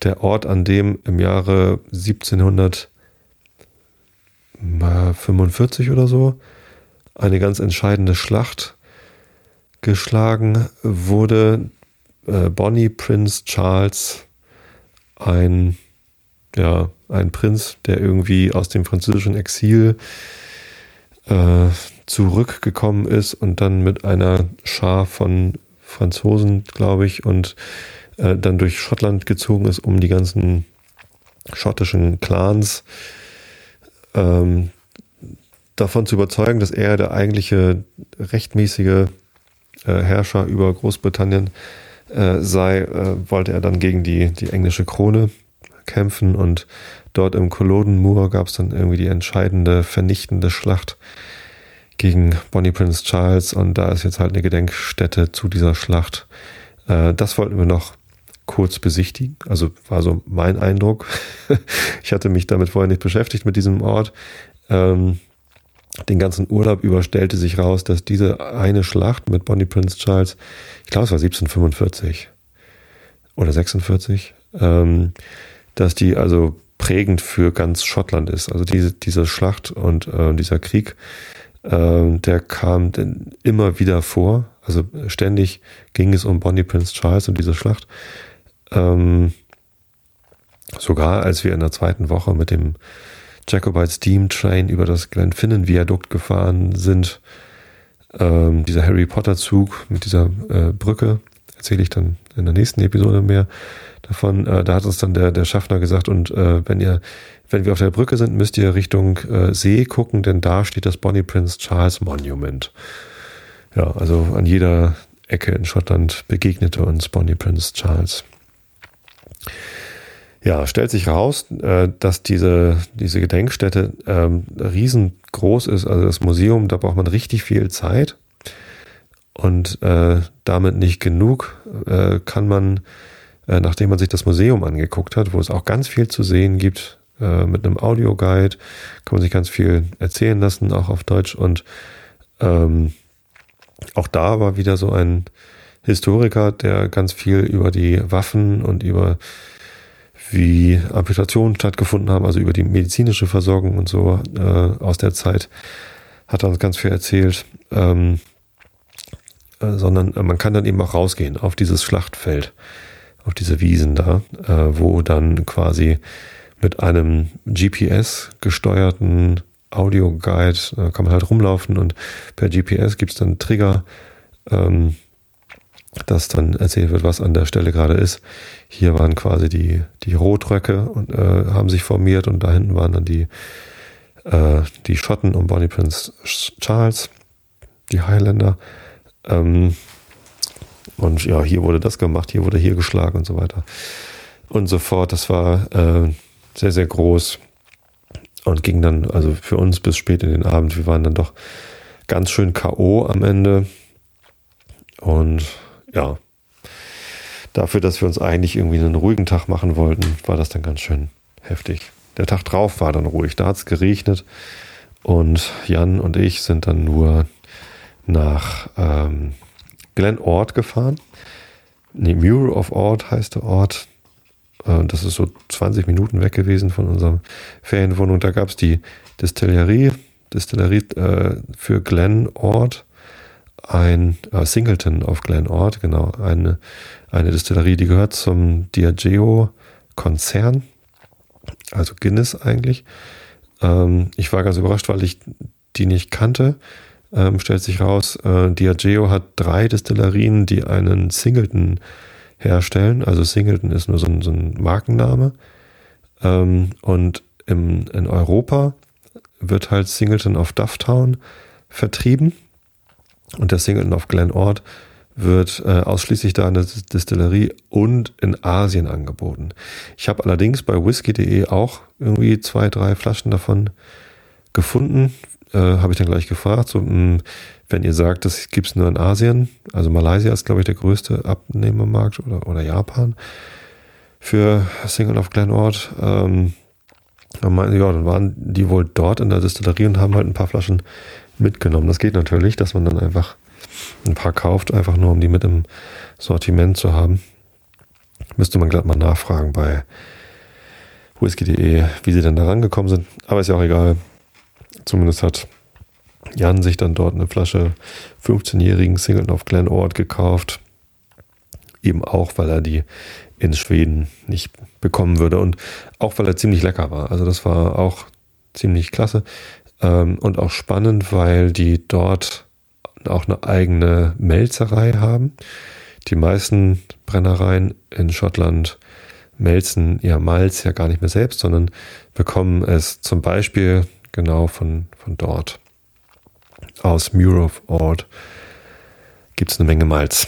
der Ort, an dem im Jahre 1745 oder so eine ganz entscheidende Schlacht geschlagen wurde. Äh, Bonnie Prince Charles, ein, ja, ein Prinz, der irgendwie aus dem französischen Exil äh, zurückgekommen ist und dann mit einer Schar von Franzosen, glaube ich, und äh, dann durch Schottland gezogen ist, um die ganzen schottischen Clans ähm, davon zu überzeugen, dass er der eigentliche rechtmäßige äh, Herrscher über Großbritannien äh, sei, äh, wollte er dann gegen die, die englische Krone kämpfen und dort im Culloden Moor gab es dann irgendwie die entscheidende, vernichtende Schlacht gegen Bonnie Prince Charles und da ist jetzt halt eine Gedenkstätte zu dieser Schlacht. Äh, das wollten wir noch kurz besichtigen. Also war so mein Eindruck. ich hatte mich damit vorher nicht beschäftigt mit diesem Ort. Ähm, den ganzen Urlaub über stellte sich raus, dass diese eine Schlacht mit Bonnie Prince Charles, ich glaube es war 1745 oder 46, ähm, dass die also prägend für ganz Schottland ist. Also diese, diese Schlacht und äh, dieser Krieg, äh, der kam immer wieder vor. Also ständig ging es um Bonnie Prince Charles und diese Schlacht. Ähm, sogar als wir in der zweiten Woche mit dem Jacobite Steam Train über das Glenfinnan Viadukt gefahren sind, ähm, dieser Harry Potter Zug mit dieser äh, Brücke, erzähle ich dann in der nächsten Episode mehr davon. Äh, da hat uns dann der, der Schaffner gesagt, und äh, wenn ihr, wenn wir auf der Brücke sind, müsst ihr Richtung äh, See gucken, denn da steht das Bonnie Prince Charles Monument. Ja, also an jeder Ecke in Schottland begegnete uns Bonnie Prince Charles. Ja, stellt sich raus, äh, dass diese, diese Gedenkstätte ähm, riesengroß ist. Also das Museum, da braucht man richtig viel Zeit. Und äh, damit nicht genug äh, kann man, äh, nachdem man sich das Museum angeguckt hat, wo es auch ganz viel zu sehen gibt, äh, mit einem Audioguide, kann man sich ganz viel erzählen lassen, auch auf Deutsch. Und ähm, auch da war wieder so ein Historiker, der ganz viel über die Waffen und über wie Amputationen stattgefunden haben, also über die medizinische Versorgung und so äh, aus der Zeit, hat er uns ganz viel erzählt. Ähm, äh, sondern äh, man kann dann eben auch rausgehen auf dieses Schlachtfeld, auf diese Wiesen da, äh, wo dann quasi mit einem GPS gesteuerten Audioguide äh, kann man halt rumlaufen und per GPS gibt's dann Trigger, ähm, dass dann erzählt wird, was an der Stelle gerade ist. Hier waren quasi die, die Rotröcke und äh, haben sich formiert und da hinten waren dann die, äh, die Schotten um Bonnie Prince Charles, die Highlander. Ähm, und ja, hier wurde das gemacht, hier wurde hier geschlagen und so weiter. Und so fort. Das war äh, sehr, sehr groß und ging dann also für uns bis spät in den Abend. Wir waren dann doch ganz schön K.O. am Ende. Und ja, dafür, dass wir uns eigentlich irgendwie einen ruhigen Tag machen wollten, war das dann ganz schön heftig. Der Tag drauf war dann ruhig. Da hat es geregnet und Jan und ich sind dann nur nach ähm, Glen Ord gefahren. Nee, Muir of Ord heißt der Ort. Äh, das ist so 20 Minuten weg gewesen von unserer Ferienwohnung. Da gab es die Distillerie, Distillerie äh, für Glen Ord, ein äh, Singleton auf Glen Ord, genau, eine, eine Distillerie, die gehört zum Diageo-Konzern, also Guinness eigentlich. Ähm, ich war ganz überrascht, weil ich die nicht kannte ähm, stellt sich raus, äh, Diageo hat drei Destillerien, die einen Singleton herstellen. Also Singleton ist nur so ein, so ein Markenname. Ähm, und im, in Europa wird halt Singleton of Dufftown vertrieben. Und der Singleton of Glen Ord wird äh, ausschließlich da in der Distillerie und in Asien angeboten. Ich habe allerdings bei whisky.de auch irgendwie zwei, drei Flaschen davon gefunden äh, habe ich dann gleich gefragt, so, mh, hm, wenn ihr sagt, das gibt es nur in Asien, also Malaysia ist, glaube ich, der größte Abnehmermarkt oder, oder Japan für Single of Glenort. Ähm, dann meinten sie, ja, dann waren die wohl dort in der Distillerie und haben halt ein paar Flaschen mitgenommen. Das geht natürlich, dass man dann einfach ein paar kauft, einfach nur um die mit im Sortiment zu haben. Müsste man glatt mal nachfragen bei whisky.de, wie sie denn da rangekommen sind. Aber ist ja auch egal. Zumindest hat Jan sich dann dort eine Flasche 15-jährigen Singleton of Glen Ord gekauft. Eben auch, weil er die in Schweden nicht bekommen würde und auch weil er ziemlich lecker war. Also das war auch ziemlich klasse ähm, und auch spannend, weil die dort auch eine eigene Melzerei haben. Die meisten Brennereien in Schottland melzen ihr Malz ja gar nicht mehr selbst, sondern bekommen es zum Beispiel genau von, von dort. Aus Muir of Ord gibt es eine Menge Malz.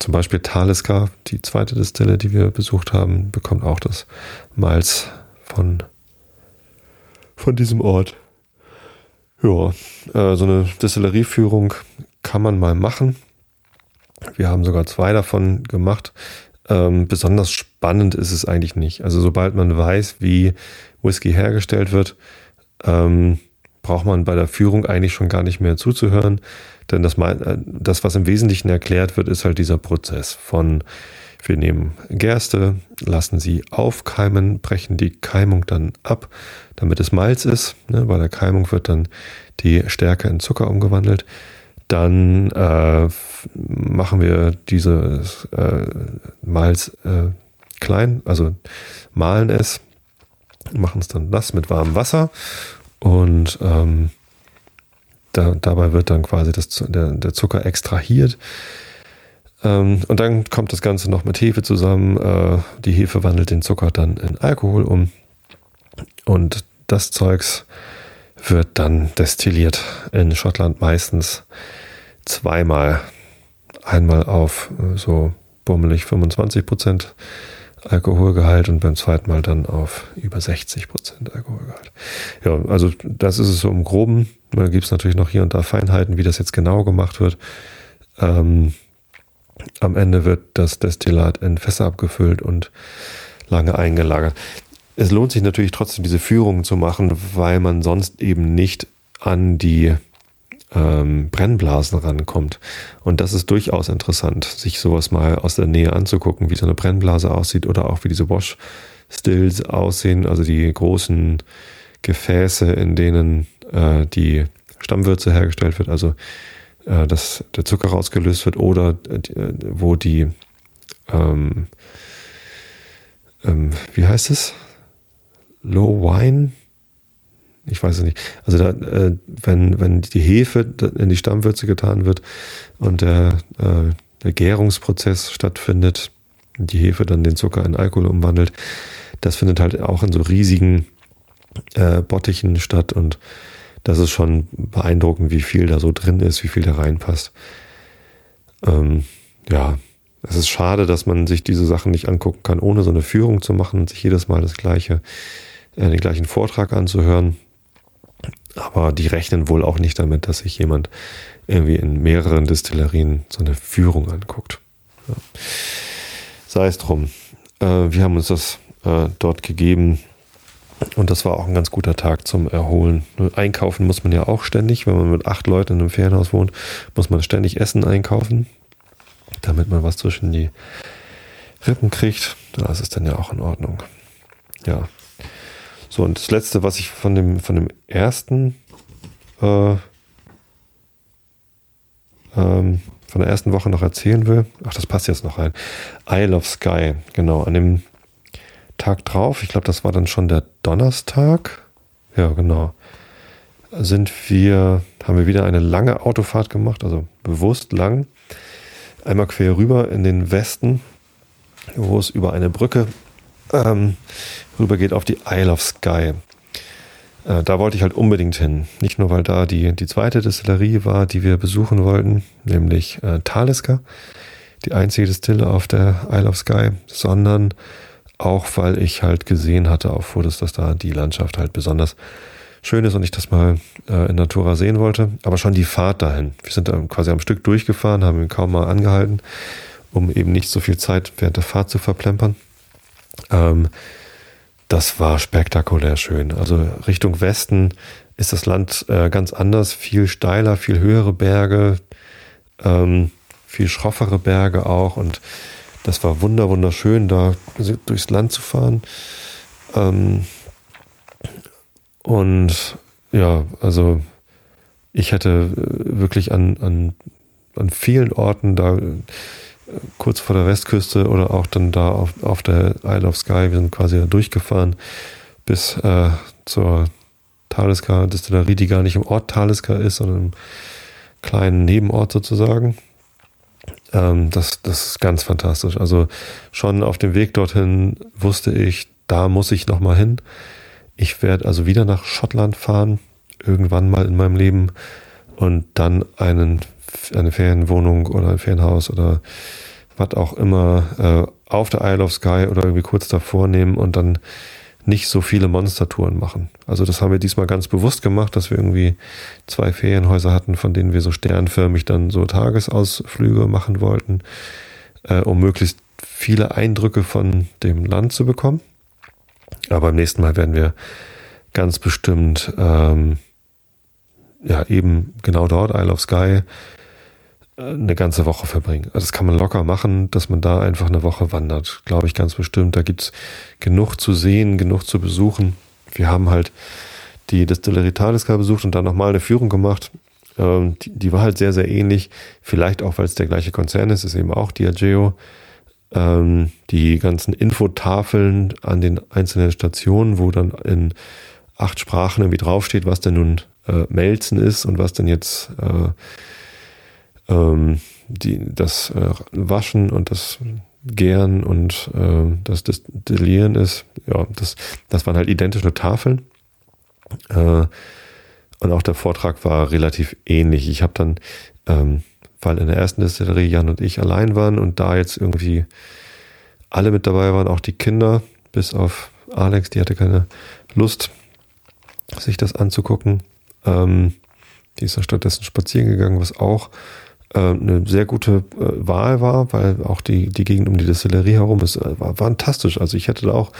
Zum Beispiel Talisker, die zweite Distille, die wir besucht haben, bekommt auch das Malz von, von diesem Ort. Ja, äh, so eine Distillerie-Führung kann man mal machen. Wir haben sogar zwei davon gemacht. ähm, besonders spannend ist es eigentlich nicht. Also sobald man weiß, wie Whisky hergestellt wird, ähm, braucht man bei der Führung eigentlich schon gar nicht mehr zuzuhören. Denn das, äh, das, was im Wesentlichen erklärt wird, ist halt dieser Prozess von wir nehmen Gerste, lassen sie aufkeimen, brechen die Keimung dann ab, damit es Malz ist. Ne? Bei der Keimung wird dann die Stärke in Zucker umgewandelt. Dann äh, machen wir dieses äh, Malz äh, klein, also mahlen es, machen es dann nass mit warmem Wasser und ähm, da, dabei wird dann quasi das, der, der Zucker extrahiert. Ähm, und dann kommt das Ganze noch mit Hefe zusammen. Äh, die Hefe wandelt den Zucker dann in Alkohol um. Und das Zeugs wird dann destilliert in Schottland meistens zweimal. Einmal auf äh, so bummelig 25 Prozent Alkoholgehalt und beim zweiten Mal dann auf über 60 Prozent Alkoholgehalt. Ja, also das ist es so im Groben. Da gibt es natürlich noch hier und da Feinheiten, wie das jetzt genau gemacht wird. Ähm, am Ende wird das Destillat in Fässer abgefüllt und lange eingelagert. Es lohnt sich natürlich trotzdem, diese Führungen zu machen, weil man sonst eben nicht an die ähm, Brennblasen rankommt. Und das ist durchaus interessant, sich sowas mal aus der Nähe anzugucken, wie so eine Brennblase aussieht oder auch wie diese Wash Stills aussehen, also die großen Gefäße, in denen äh, die Stammwürze hergestellt wird, also äh, dass der Zucker rausgelöst wird oder äh, wo die, ähm, ähm, wie heißt es? Low Wine? Ich weiß es nicht. Also da, äh, wenn, wenn die Hefe in die Stammwürze getan wird und der, äh, der Gärungsprozess stattfindet, die Hefe dann den Zucker in Alkohol umwandelt, das findet halt auch in so riesigen äh, Bottichen statt und das ist schon beeindruckend, wie viel da so drin ist, wie viel da reinpasst. Ähm, ja, es ist schade, dass man sich diese Sachen nicht angucken kann, ohne so eine Führung zu machen und sich jedes Mal das gleiche, äh, den gleichen Vortrag anzuhören. Aber die rechnen wohl auch nicht damit, dass sich jemand irgendwie in mehreren Distillerien so eine Führung anguckt. Ja. Sei es drum. Äh, wir haben uns das äh, dort gegeben. Und das war auch ein ganz guter Tag zum Erholen. Einkaufen muss man ja auch ständig. Wenn man mit acht Leuten in einem Ferienhaus wohnt, muss man ständig Essen einkaufen, damit man was zwischen die Rippen kriegt. Das ist dann ja auch in Ordnung. Ja. So, und das letzte, was ich von dem, von dem ersten, äh, ähm, von der ersten Woche noch erzählen will, ach, das passt jetzt noch rein. Isle of Sky, genau, an dem Tag drauf, ich glaube, das war dann schon der Donnerstag. Ja, genau. Sind wir, haben wir wieder eine lange Autofahrt gemacht, also bewusst lang. Einmal quer rüber in den Westen, wo es über eine Brücke ähm, rüber geht auf die Isle of Skye. Äh, da wollte ich halt unbedingt hin. Nicht nur, weil da die, die zweite Distillerie war, die wir besuchen wollten, nämlich äh, Talisker, die einzige Distille auf der Isle of Skye, sondern auch weil ich halt gesehen hatte auf Fotos, dass da die Landschaft halt besonders schön ist und ich das mal äh, in Natura sehen wollte. Aber schon die Fahrt dahin. Wir sind da quasi am Stück durchgefahren, haben ihn kaum mal angehalten, um eben nicht so viel Zeit während der Fahrt zu verplempern. Ähm, das war spektakulär schön. Also Richtung Westen ist das Land äh, ganz anders, viel steiler, viel höhere Berge, ähm, viel schroffere Berge auch und das war wunder wunderschön, da durchs Land zu fahren. Ähm, und ja, also ich hätte äh, wirklich an, an, an vielen Orten da kurz vor der Westküste oder auch dann da auf, auf der Isle of Skye, wir sind quasi durchgefahren bis äh, zur Talisker Distillerie, die gar nicht im Ort Talisker ist, sondern im kleinen Nebenort sozusagen. Ähm, das, das ist ganz fantastisch. Also schon auf dem Weg dorthin wusste ich, da muss ich nochmal hin. Ich werde also wieder nach Schottland fahren, irgendwann mal in meinem Leben und dann einen, eine Ferienwohnung oder ein Ferienhaus oder was auch immer äh, auf der Isle of Skye oder irgendwie kurz davor nehmen und dann nicht so viele Monstertouren machen. Also das haben wir diesmal ganz bewusst gemacht, dass wir irgendwie zwei Ferienhäuser hatten, von denen wir so sternförmig dann so Tagesausflüge machen wollten, äh, um möglichst viele Eindrücke von dem Land zu bekommen. Aber beim nächsten Mal werden wir ganz bestimmt ähm, ja eben genau dort, Isle of Sky, eine ganze Woche verbringen. Also das kann man locker machen, dass man da einfach eine Woche wandert. Glaube ich ganz bestimmt. Da gibt's genug zu sehen, genug zu besuchen. Wir haben halt die Distillerie Taliska besucht und dann nochmal eine Führung gemacht. Ähm, die, die, war halt sehr, sehr ähnlich. Vielleicht auch, weil es der gleiche Konzern ist, ist eben auch Diageo. Ähm, die ganzen Infotafeln an den einzelnen Stationen, wo dann in acht Sprachen irgendwie draufsteht, was denn nun äh, Melzen ist und was denn jetzt äh, ähm, die, das äh, Waschen und das Gären und äh, das Destillieren ist. Ja, das, das waren halt identische Tafeln. Äh, und auch der Vortrag war relativ ähnlich. Ich habe dann, ähm, weil in der ersten Distillerie Jan und ich allein waren und da jetzt irgendwie alle mit dabei waren, auch die Kinder, bis auf Alex, die hatte keine Lust, sich das anzugucken. Ähm, die ist dann stattdessen spazieren gegangen, was auch eine sehr gute äh, Wahl war, weil auch die, die Gegend um die Destillerie herum ist, äh, war, fantastisch. Also ich hätte da auch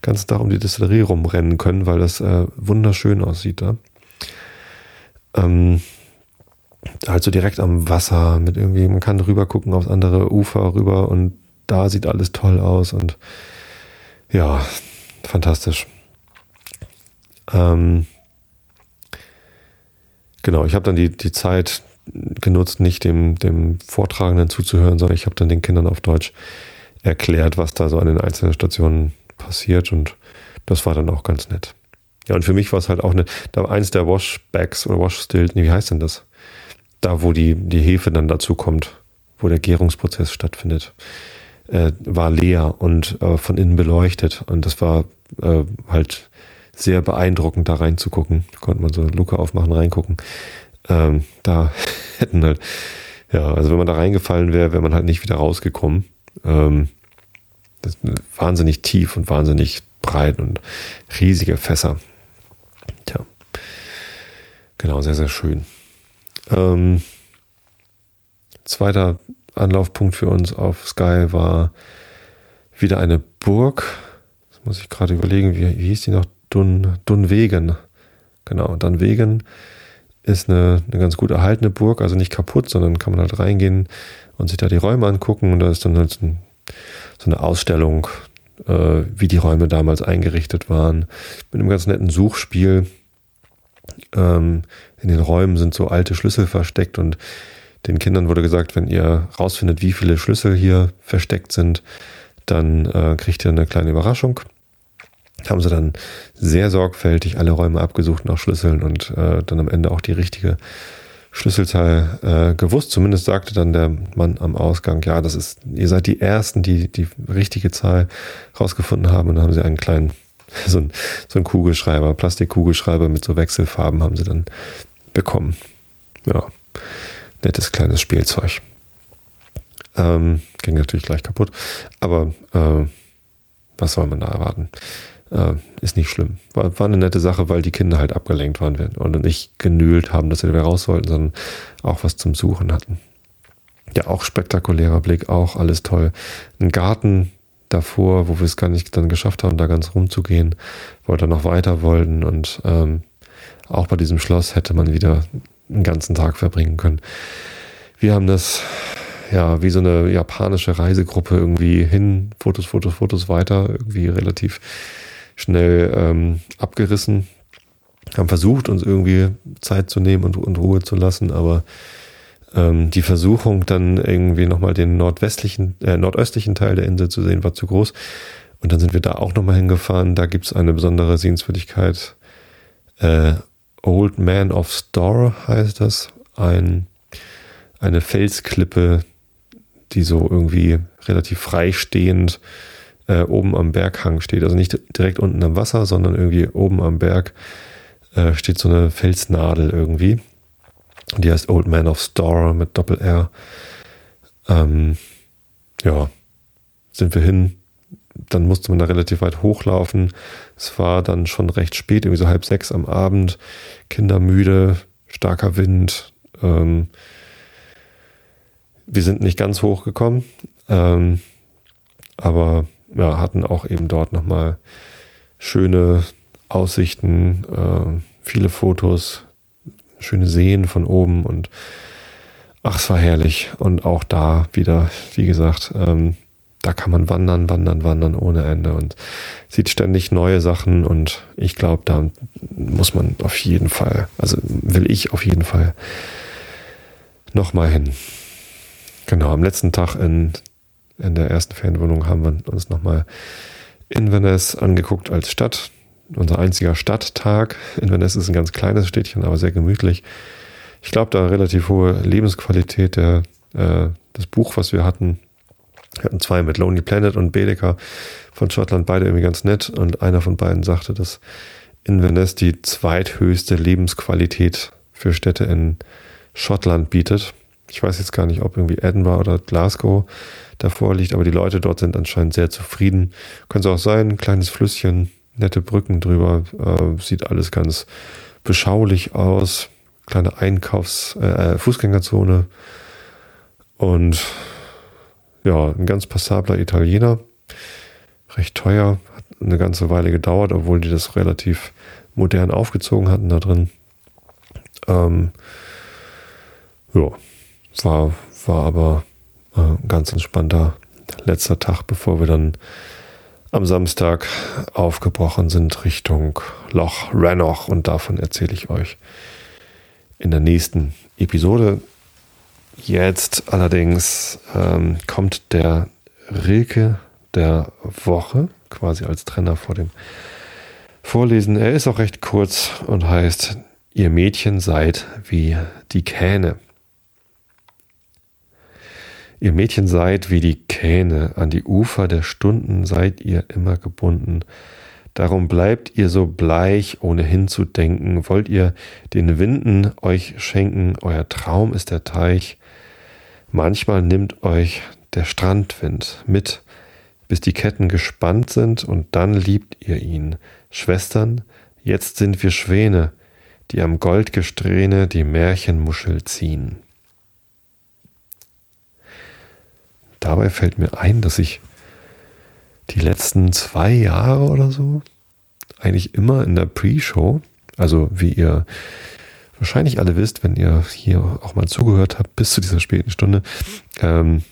ganz Tag um die Destillerie rumrennen können, weil das äh, wunderschön aussieht da. Ähm, halt so direkt am Wasser mit irgendwie, man kann rüber gucken aufs andere Ufer rüber und da sieht alles toll aus und ja, fantastisch. Ähm, genau, ich habe dann die, die Zeit genutzt, nicht dem, dem Vortragenden zuzuhören, sondern ich habe dann den Kindern auf Deutsch erklärt, was da so an den einzelnen Stationen passiert und das war dann auch ganz nett. Ja, und für mich war es halt auch eine, da eins der Washbacks oder Washstills, wie heißt denn das? Da, wo die, die Hefe dann dazu kommt, wo der Gärungsprozess stattfindet, äh, war leer und äh, von innen beleuchtet und das war äh, halt sehr beeindruckend, da reinzugucken. Konnte man so Luke aufmachen, reingucken. Ähm, da hätten halt, ja, also wenn man da reingefallen wäre, wäre man halt nicht wieder rausgekommen. Ähm, das wahnsinnig tief und wahnsinnig breit und riesige Fässer. Tja. Genau, sehr, sehr schön. Ähm, zweiter Anlaufpunkt für uns auf Sky war wieder eine Burg. Das muss ich gerade überlegen, wie, wie hieß die noch? Dun, Dunwegen. Genau, Dunwegen ist eine, eine ganz gut erhaltene Burg, also nicht kaputt, sondern kann man halt reingehen und sich da die Räume angucken und da ist dann halt so, ein, so eine Ausstellung, äh, wie die Räume damals eingerichtet waren, mit einem ganz netten Suchspiel. Ähm, in den Räumen sind so alte Schlüssel versteckt und den Kindern wurde gesagt, wenn ihr rausfindet, wie viele Schlüssel hier versteckt sind, dann äh, kriegt ihr eine kleine Überraschung haben sie dann sehr sorgfältig alle Räume abgesucht nach Schlüsseln und äh, dann am Ende auch die richtige Schlüsselzahl äh, gewusst. Zumindest sagte dann der Mann am Ausgang, ja, das ist, ihr seid die Ersten, die die richtige Zahl rausgefunden haben. Und dann haben sie einen kleinen, so ein, so ein Kugelschreiber, Plastikkugelschreiber mit so Wechselfarben haben sie dann bekommen. Ja, nettes kleines Spielzeug. Ähm, ging natürlich gleich kaputt, aber äh, was soll man da erwarten? Äh, ist nicht schlimm. War, war eine nette Sache, weil die Kinder halt abgelenkt waren und nicht genühlt haben, dass sie wieder raus wollten, sondern auch was zum Suchen hatten. Ja, auch spektakulärer Blick, auch alles toll. Ein Garten davor, wo wir es gar nicht dann geschafft haben, da ganz rumzugehen, weil wir noch weiter wollten und ähm, auch bei diesem Schloss hätte man wieder einen ganzen Tag verbringen können. Wir haben das ja wie so eine japanische Reisegruppe irgendwie hin, Fotos, Fotos, Fotos weiter, irgendwie relativ schnell ähm, abgerissen, haben versucht, uns irgendwie Zeit zu nehmen und, und Ruhe zu lassen, aber ähm, die Versuchung, dann irgendwie nochmal den nordwestlichen, äh, nordöstlichen Teil der Insel zu sehen, war zu groß. Und dann sind wir da auch nochmal hingefahren. Da gibt's eine besondere Sehenswürdigkeit. Äh, Old Man of Store heißt das. Ein, eine Felsklippe, die so irgendwie relativ freistehend äh, oben am Berghang steht. Also nicht direkt unten am Wasser, sondern irgendwie oben am Berg äh, steht so eine Felsnadel irgendwie. Die heißt Old Man of Store mit Doppel-R. Ähm, ja, sind wir hin. Dann musste man da relativ weit hochlaufen. Es war dann schon recht spät, irgendwie so halb sechs am Abend. Kinder müde, starker Wind. Ähm, wir sind nicht ganz hochgekommen. Ähm, aber ja, hatten auch eben dort nochmal schöne Aussichten, äh, viele Fotos, schöne Seen von oben und ach, es war herrlich. Und auch da wieder, wie gesagt, ähm, da kann man wandern, wandern, wandern ohne Ende und sieht ständig neue Sachen und ich glaube, da muss man auf jeden Fall, also will ich auf jeden Fall nochmal hin. Genau, am letzten Tag in, in der ersten Ferienwohnung haben wir uns nochmal Inverness angeguckt als Stadt. Unser einziger Stadttag. Inverness ist ein ganz kleines Städtchen, aber sehr gemütlich. Ich glaube, da relativ hohe Lebensqualität. Der, äh, das Buch, was wir hatten, wir hatten zwei mit Lonely Planet und Baedeker von Schottland, beide irgendwie ganz nett. Und einer von beiden sagte, dass Inverness die zweithöchste Lebensqualität für Städte in Schottland bietet. Ich weiß jetzt gar nicht, ob irgendwie Edinburgh oder Glasgow davor liegt, aber die Leute dort sind anscheinend sehr zufrieden. Könnte es auch sein, ein kleines Flüsschen, nette Brücken drüber, äh, sieht alles ganz beschaulich aus. Kleine Einkaufs-, äh, Fußgängerzone und ja, ein ganz passabler Italiener. Recht teuer, hat eine ganze Weile gedauert, obwohl die das relativ modern aufgezogen hatten da drin. Ähm, ja, war, war aber äh, ganz entspannter letzter Tag, bevor wir dann am Samstag aufgebrochen sind Richtung Loch Rannoch und davon erzähle ich euch in der nächsten Episode. Jetzt allerdings ähm, kommt der Rilke der Woche, quasi als Trenner vor dem Vorlesen. Er ist auch recht kurz und heißt, ihr Mädchen seid wie die Kähne. Ihr Mädchen seid wie die Kähne, an die Ufer der Stunden seid ihr immer gebunden. Darum bleibt ihr so bleich, ohne hinzudenken. Wollt ihr den Winden euch schenken, euer Traum ist der Teich. Manchmal nimmt euch der Strandwind mit, bis die Ketten gespannt sind, und dann liebt ihr ihn. Schwestern, jetzt sind wir Schwäne, die am Goldgesträhne die Märchenmuschel ziehen. Dabei fällt mir ein, dass ich die letzten zwei Jahre oder so eigentlich immer in der Pre-Show, also wie ihr wahrscheinlich alle wisst, wenn ihr hier auch mal zugehört habt bis zu dieser späten Stunde, ähm,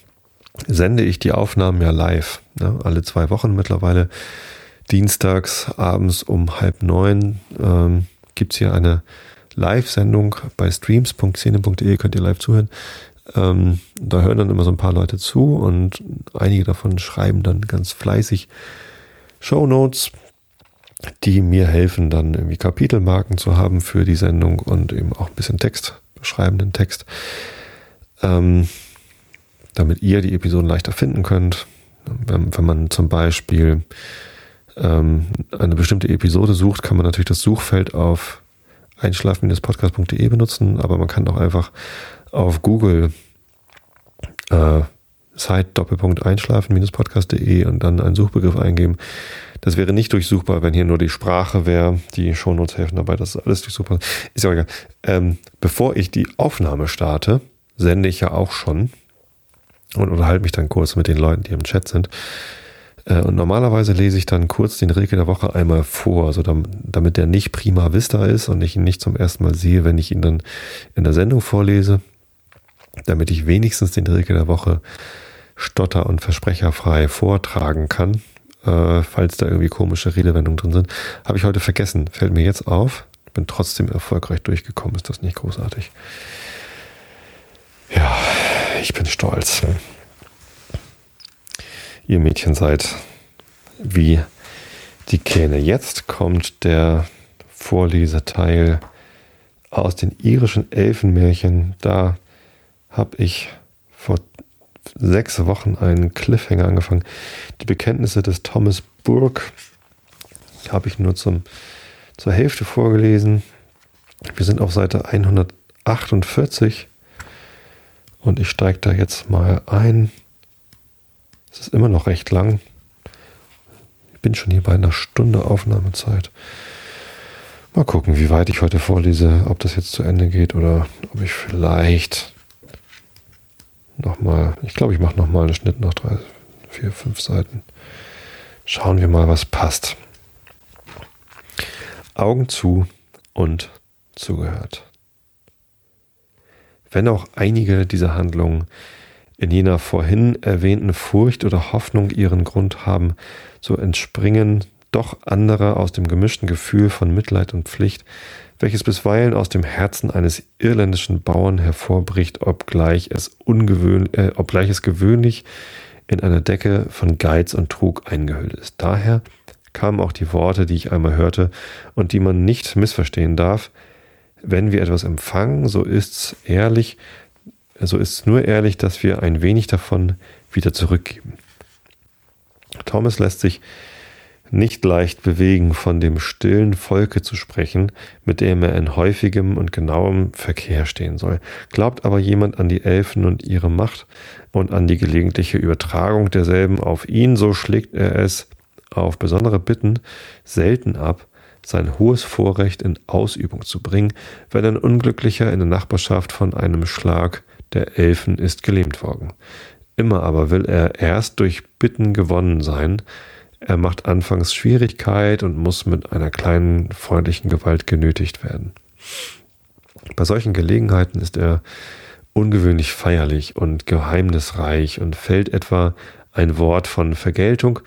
sende ich die Aufnahmen ja live. Ne? Alle zwei Wochen mittlerweile. Dienstags abends um halb neun ähm, gibt es hier eine Live-Sendung bei streams.szene.de, könnt ihr live zuhören. Ähm, da hören dann immer so ein paar Leute zu und einige davon schreiben dann ganz fleißig Show Notes, die mir helfen, dann irgendwie Kapitelmarken zu haben für die Sendung und eben auch ein bisschen Text, beschreibenden Text, ähm, damit ihr die Episoden leichter finden könnt. Wenn, wenn man zum Beispiel ähm, eine bestimmte Episode sucht, kann man natürlich das Suchfeld auf einschlafen-podcast.de benutzen, aber man kann auch einfach auf Google äh, Site Doppelpunkt einschlafen-podcast.de und dann einen Suchbegriff eingeben. Das wäre nicht durchsuchbar, wenn hier nur die Sprache wäre. Die Shownotes helfen dabei, das ist alles durchsuchbar. Ist ja egal. Ähm, bevor ich die Aufnahme starte, sende ich ja auch schon und unterhalte mich dann kurz mit den Leuten, die im Chat sind. Äh, und normalerweise lese ich dann kurz den Rilke der Woche einmal vor, so damit der nicht prima vista ist und ich ihn nicht zum ersten Mal sehe, wenn ich ihn dann in der Sendung vorlese damit ich wenigstens den Rilke der Woche stotter- und versprecherfrei vortragen kann, äh, falls da irgendwie komische Redewendungen drin sind. Habe ich heute vergessen, fällt mir jetzt auf. Bin trotzdem erfolgreich durchgekommen, ist das nicht großartig. Ja, ich bin stolz. Ihr Mädchen seid wie die Kähne. Jetzt kommt der Vorleseteil aus den irischen Elfenmärchen. Da habe ich vor sechs Wochen einen Cliffhanger angefangen. Die Bekenntnisse des Thomas Burke habe ich nur zum, zur Hälfte vorgelesen. Wir sind auf Seite 148 und ich steige da jetzt mal ein. Es ist immer noch recht lang. Ich bin schon hier bei einer Stunde Aufnahmezeit. Mal gucken, wie weit ich heute vorlese, ob das jetzt zu Ende geht oder ob ich vielleicht nochmal, ich glaube, ich mache nochmal einen Schnitt nach vier, fünf Seiten. Schauen wir mal, was passt. Augen zu und zugehört. Wenn auch einige dieser Handlungen in jener vorhin erwähnten Furcht oder Hoffnung ihren Grund haben, so entspringen doch andere aus dem gemischten Gefühl von Mitleid und Pflicht, welches bisweilen aus dem Herzen eines irländischen Bauern hervorbricht, obgleich es, ungewöhn, äh, obgleich es gewöhnlich in einer Decke von Geiz und Trug eingehüllt ist. Daher kamen auch die Worte, die ich einmal hörte und die man nicht missverstehen darf. Wenn wir etwas empfangen, so ist's ehrlich, so ist's nur ehrlich, dass wir ein wenig davon wieder zurückgeben. Thomas lässt sich nicht leicht bewegen, von dem stillen Volke zu sprechen, mit dem er in häufigem und genauem Verkehr stehen soll. Glaubt aber jemand an die Elfen und ihre Macht und an die gelegentliche Übertragung derselben auf ihn, so schlägt er es auf besondere Bitten selten ab, sein hohes Vorrecht in Ausübung zu bringen, wenn ein Unglücklicher in der Nachbarschaft von einem Schlag der Elfen ist gelähmt worden. Immer aber will er erst durch Bitten gewonnen sein, er macht anfangs Schwierigkeit und muss mit einer kleinen freundlichen Gewalt genötigt werden. Bei solchen Gelegenheiten ist er ungewöhnlich feierlich und geheimnisreich und fällt etwa ein Wort von Vergeltung,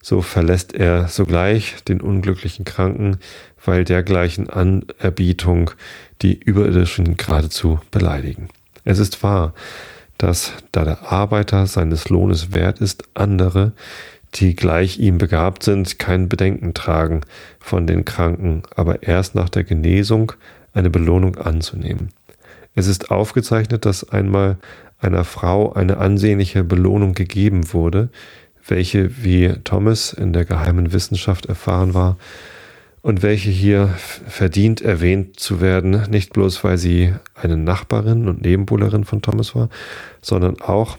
so verlässt er sogleich den unglücklichen Kranken, weil dergleichen Anerbietung die Überirdischen geradezu beleidigen. Es ist wahr, dass, da der Arbeiter seines Lohnes wert ist, andere, die gleich ihm begabt sind, kein Bedenken tragen von den Kranken, aber erst nach der Genesung eine Belohnung anzunehmen. Es ist aufgezeichnet, dass einmal einer Frau eine ansehnliche Belohnung gegeben wurde, welche, wie Thomas in der geheimen Wissenschaft erfahren war, und welche hier verdient erwähnt zu werden, nicht bloß weil sie eine Nachbarin und Nebenbuhlerin von Thomas war, sondern auch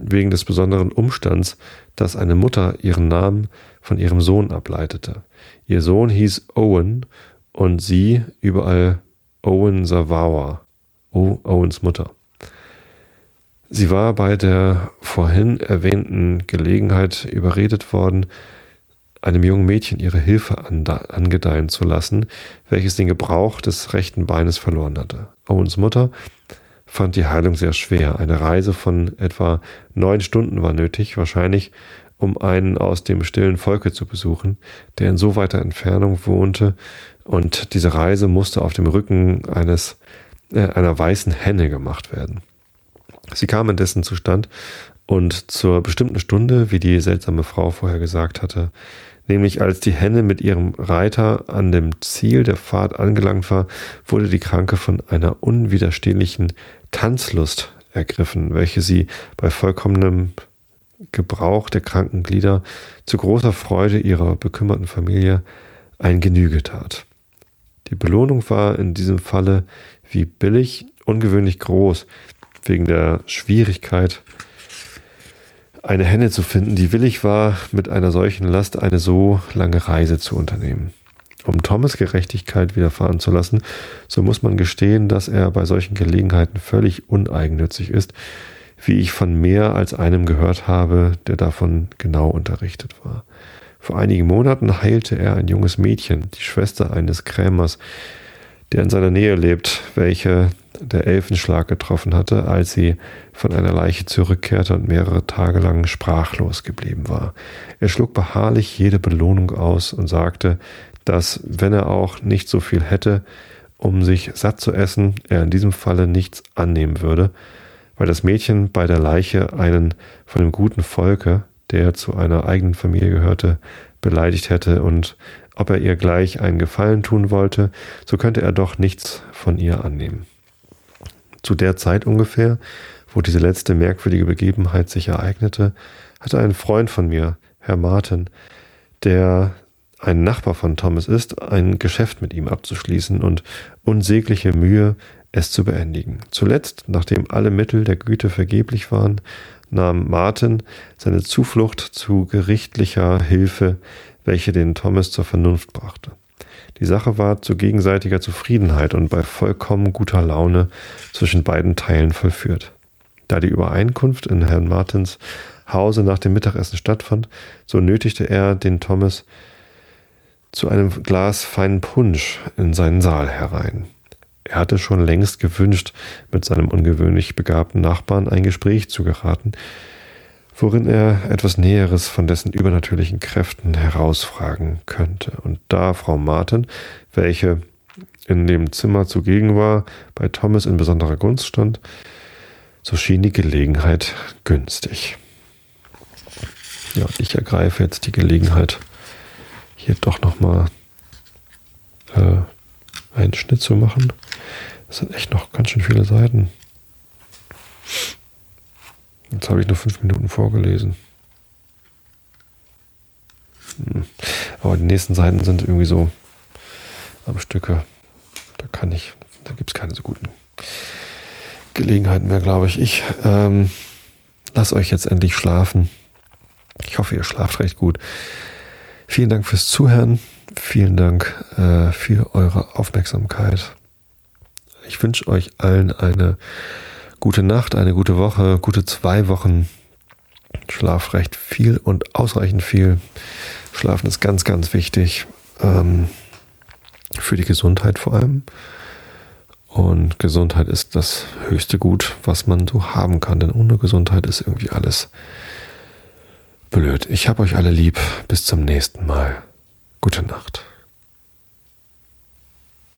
wegen des besonderen Umstands, dass eine Mutter ihren Namen von ihrem Sohn ableitete. Ihr Sohn hieß Owen und sie überall Owen Savawa, Owens Mutter. Sie war bei der vorhin erwähnten Gelegenheit überredet worden, einem jungen Mädchen ihre Hilfe angedeihen zu lassen, welches den Gebrauch des rechten Beines verloren hatte. Owens Mutter fand die Heilung sehr schwer. Eine Reise von etwa neun Stunden war nötig, wahrscheinlich um einen aus dem stillen Volke zu besuchen, der in so weiter Entfernung wohnte, und diese Reise musste auf dem Rücken eines äh, einer weißen Henne gemacht werden. Sie kam indessen zustand und zur bestimmten Stunde, wie die seltsame Frau vorher gesagt hatte, nämlich als die Henne mit ihrem Reiter an dem Ziel der Fahrt angelangt war, wurde die Kranke von einer unwiderstehlichen Tanzlust ergriffen, welche sie bei vollkommenem Gebrauch der kranken Glieder zu großer Freude ihrer bekümmerten Familie ein Genüge tat. Die Belohnung war in diesem Falle wie billig ungewöhnlich groß, wegen der Schwierigkeit, eine Henne zu finden, die willig war, mit einer solchen Last eine so lange Reise zu unternehmen. Um Thomas Gerechtigkeit widerfahren zu lassen, so muss man gestehen, dass er bei solchen Gelegenheiten völlig uneigennützig ist, wie ich von mehr als einem gehört habe, der davon genau unterrichtet war. Vor einigen Monaten heilte er ein junges Mädchen, die Schwester eines Krämers, der in seiner Nähe lebt, welche der Elfenschlag getroffen hatte, als sie von einer Leiche zurückkehrte und mehrere Tage lang sprachlos geblieben war. Er schlug beharrlich jede Belohnung aus und sagte, dass, wenn er auch nicht so viel hätte, um sich satt zu essen, er in diesem Falle nichts annehmen würde, weil das Mädchen bei der Leiche einen von dem guten Volke, der zu einer eigenen Familie gehörte, beleidigt hätte und ob er ihr gleich einen Gefallen tun wollte, so könnte er doch nichts von ihr annehmen. Zu der Zeit ungefähr, wo diese letzte merkwürdige Begebenheit sich ereignete, hatte ein Freund von mir, Herr Martin, der ein Nachbar von Thomas ist, ein Geschäft mit ihm abzuschließen und unsägliche Mühe, es zu beendigen. Zuletzt, nachdem alle Mittel der Güte vergeblich waren, nahm Martin seine Zuflucht zu gerichtlicher Hilfe, welche den Thomas zur Vernunft brachte. Die Sache war zu gegenseitiger Zufriedenheit und bei vollkommen guter Laune zwischen beiden Teilen vollführt. Da die Übereinkunft in Herrn Martins Hause nach dem Mittagessen stattfand, so nötigte er den Thomas zu einem Glas feinen Punsch in seinen Saal herein. Er hatte schon längst gewünscht, mit seinem ungewöhnlich begabten Nachbarn ein Gespräch zu geraten, worin er etwas Näheres von dessen übernatürlichen Kräften herausfragen könnte. Und da Frau Martin, welche in dem Zimmer zugegen war, bei Thomas in besonderer Gunst stand, so schien die Gelegenheit günstig. Ja, ich ergreife jetzt die Gelegenheit, hier doch nochmal äh, einen Schnitt zu machen. Das sind echt noch ganz schön viele Seiten. Jetzt habe ich nur fünf Minuten vorgelesen. Hm. Aber die nächsten Seiten sind irgendwie so am Stücke. Da kann ich, da gibt es keine so guten Gelegenheiten mehr, glaube ich. Ich ähm, lasse euch jetzt endlich schlafen. Ich hoffe, ihr schlaft recht gut. Vielen Dank fürs Zuhören. Vielen Dank äh, für eure Aufmerksamkeit. Ich wünsche euch allen eine gute Nacht, eine gute Woche, gute zwei Wochen. Schlaf recht viel und ausreichend viel. Schlafen ist ganz, ganz wichtig. Ähm, für die Gesundheit vor allem. Und Gesundheit ist das höchste Gut, was man so haben kann. Denn ohne Gesundheit ist irgendwie alles blöd. Ich habe euch alle lieb. Bis zum nächsten Mal. Gute Nacht.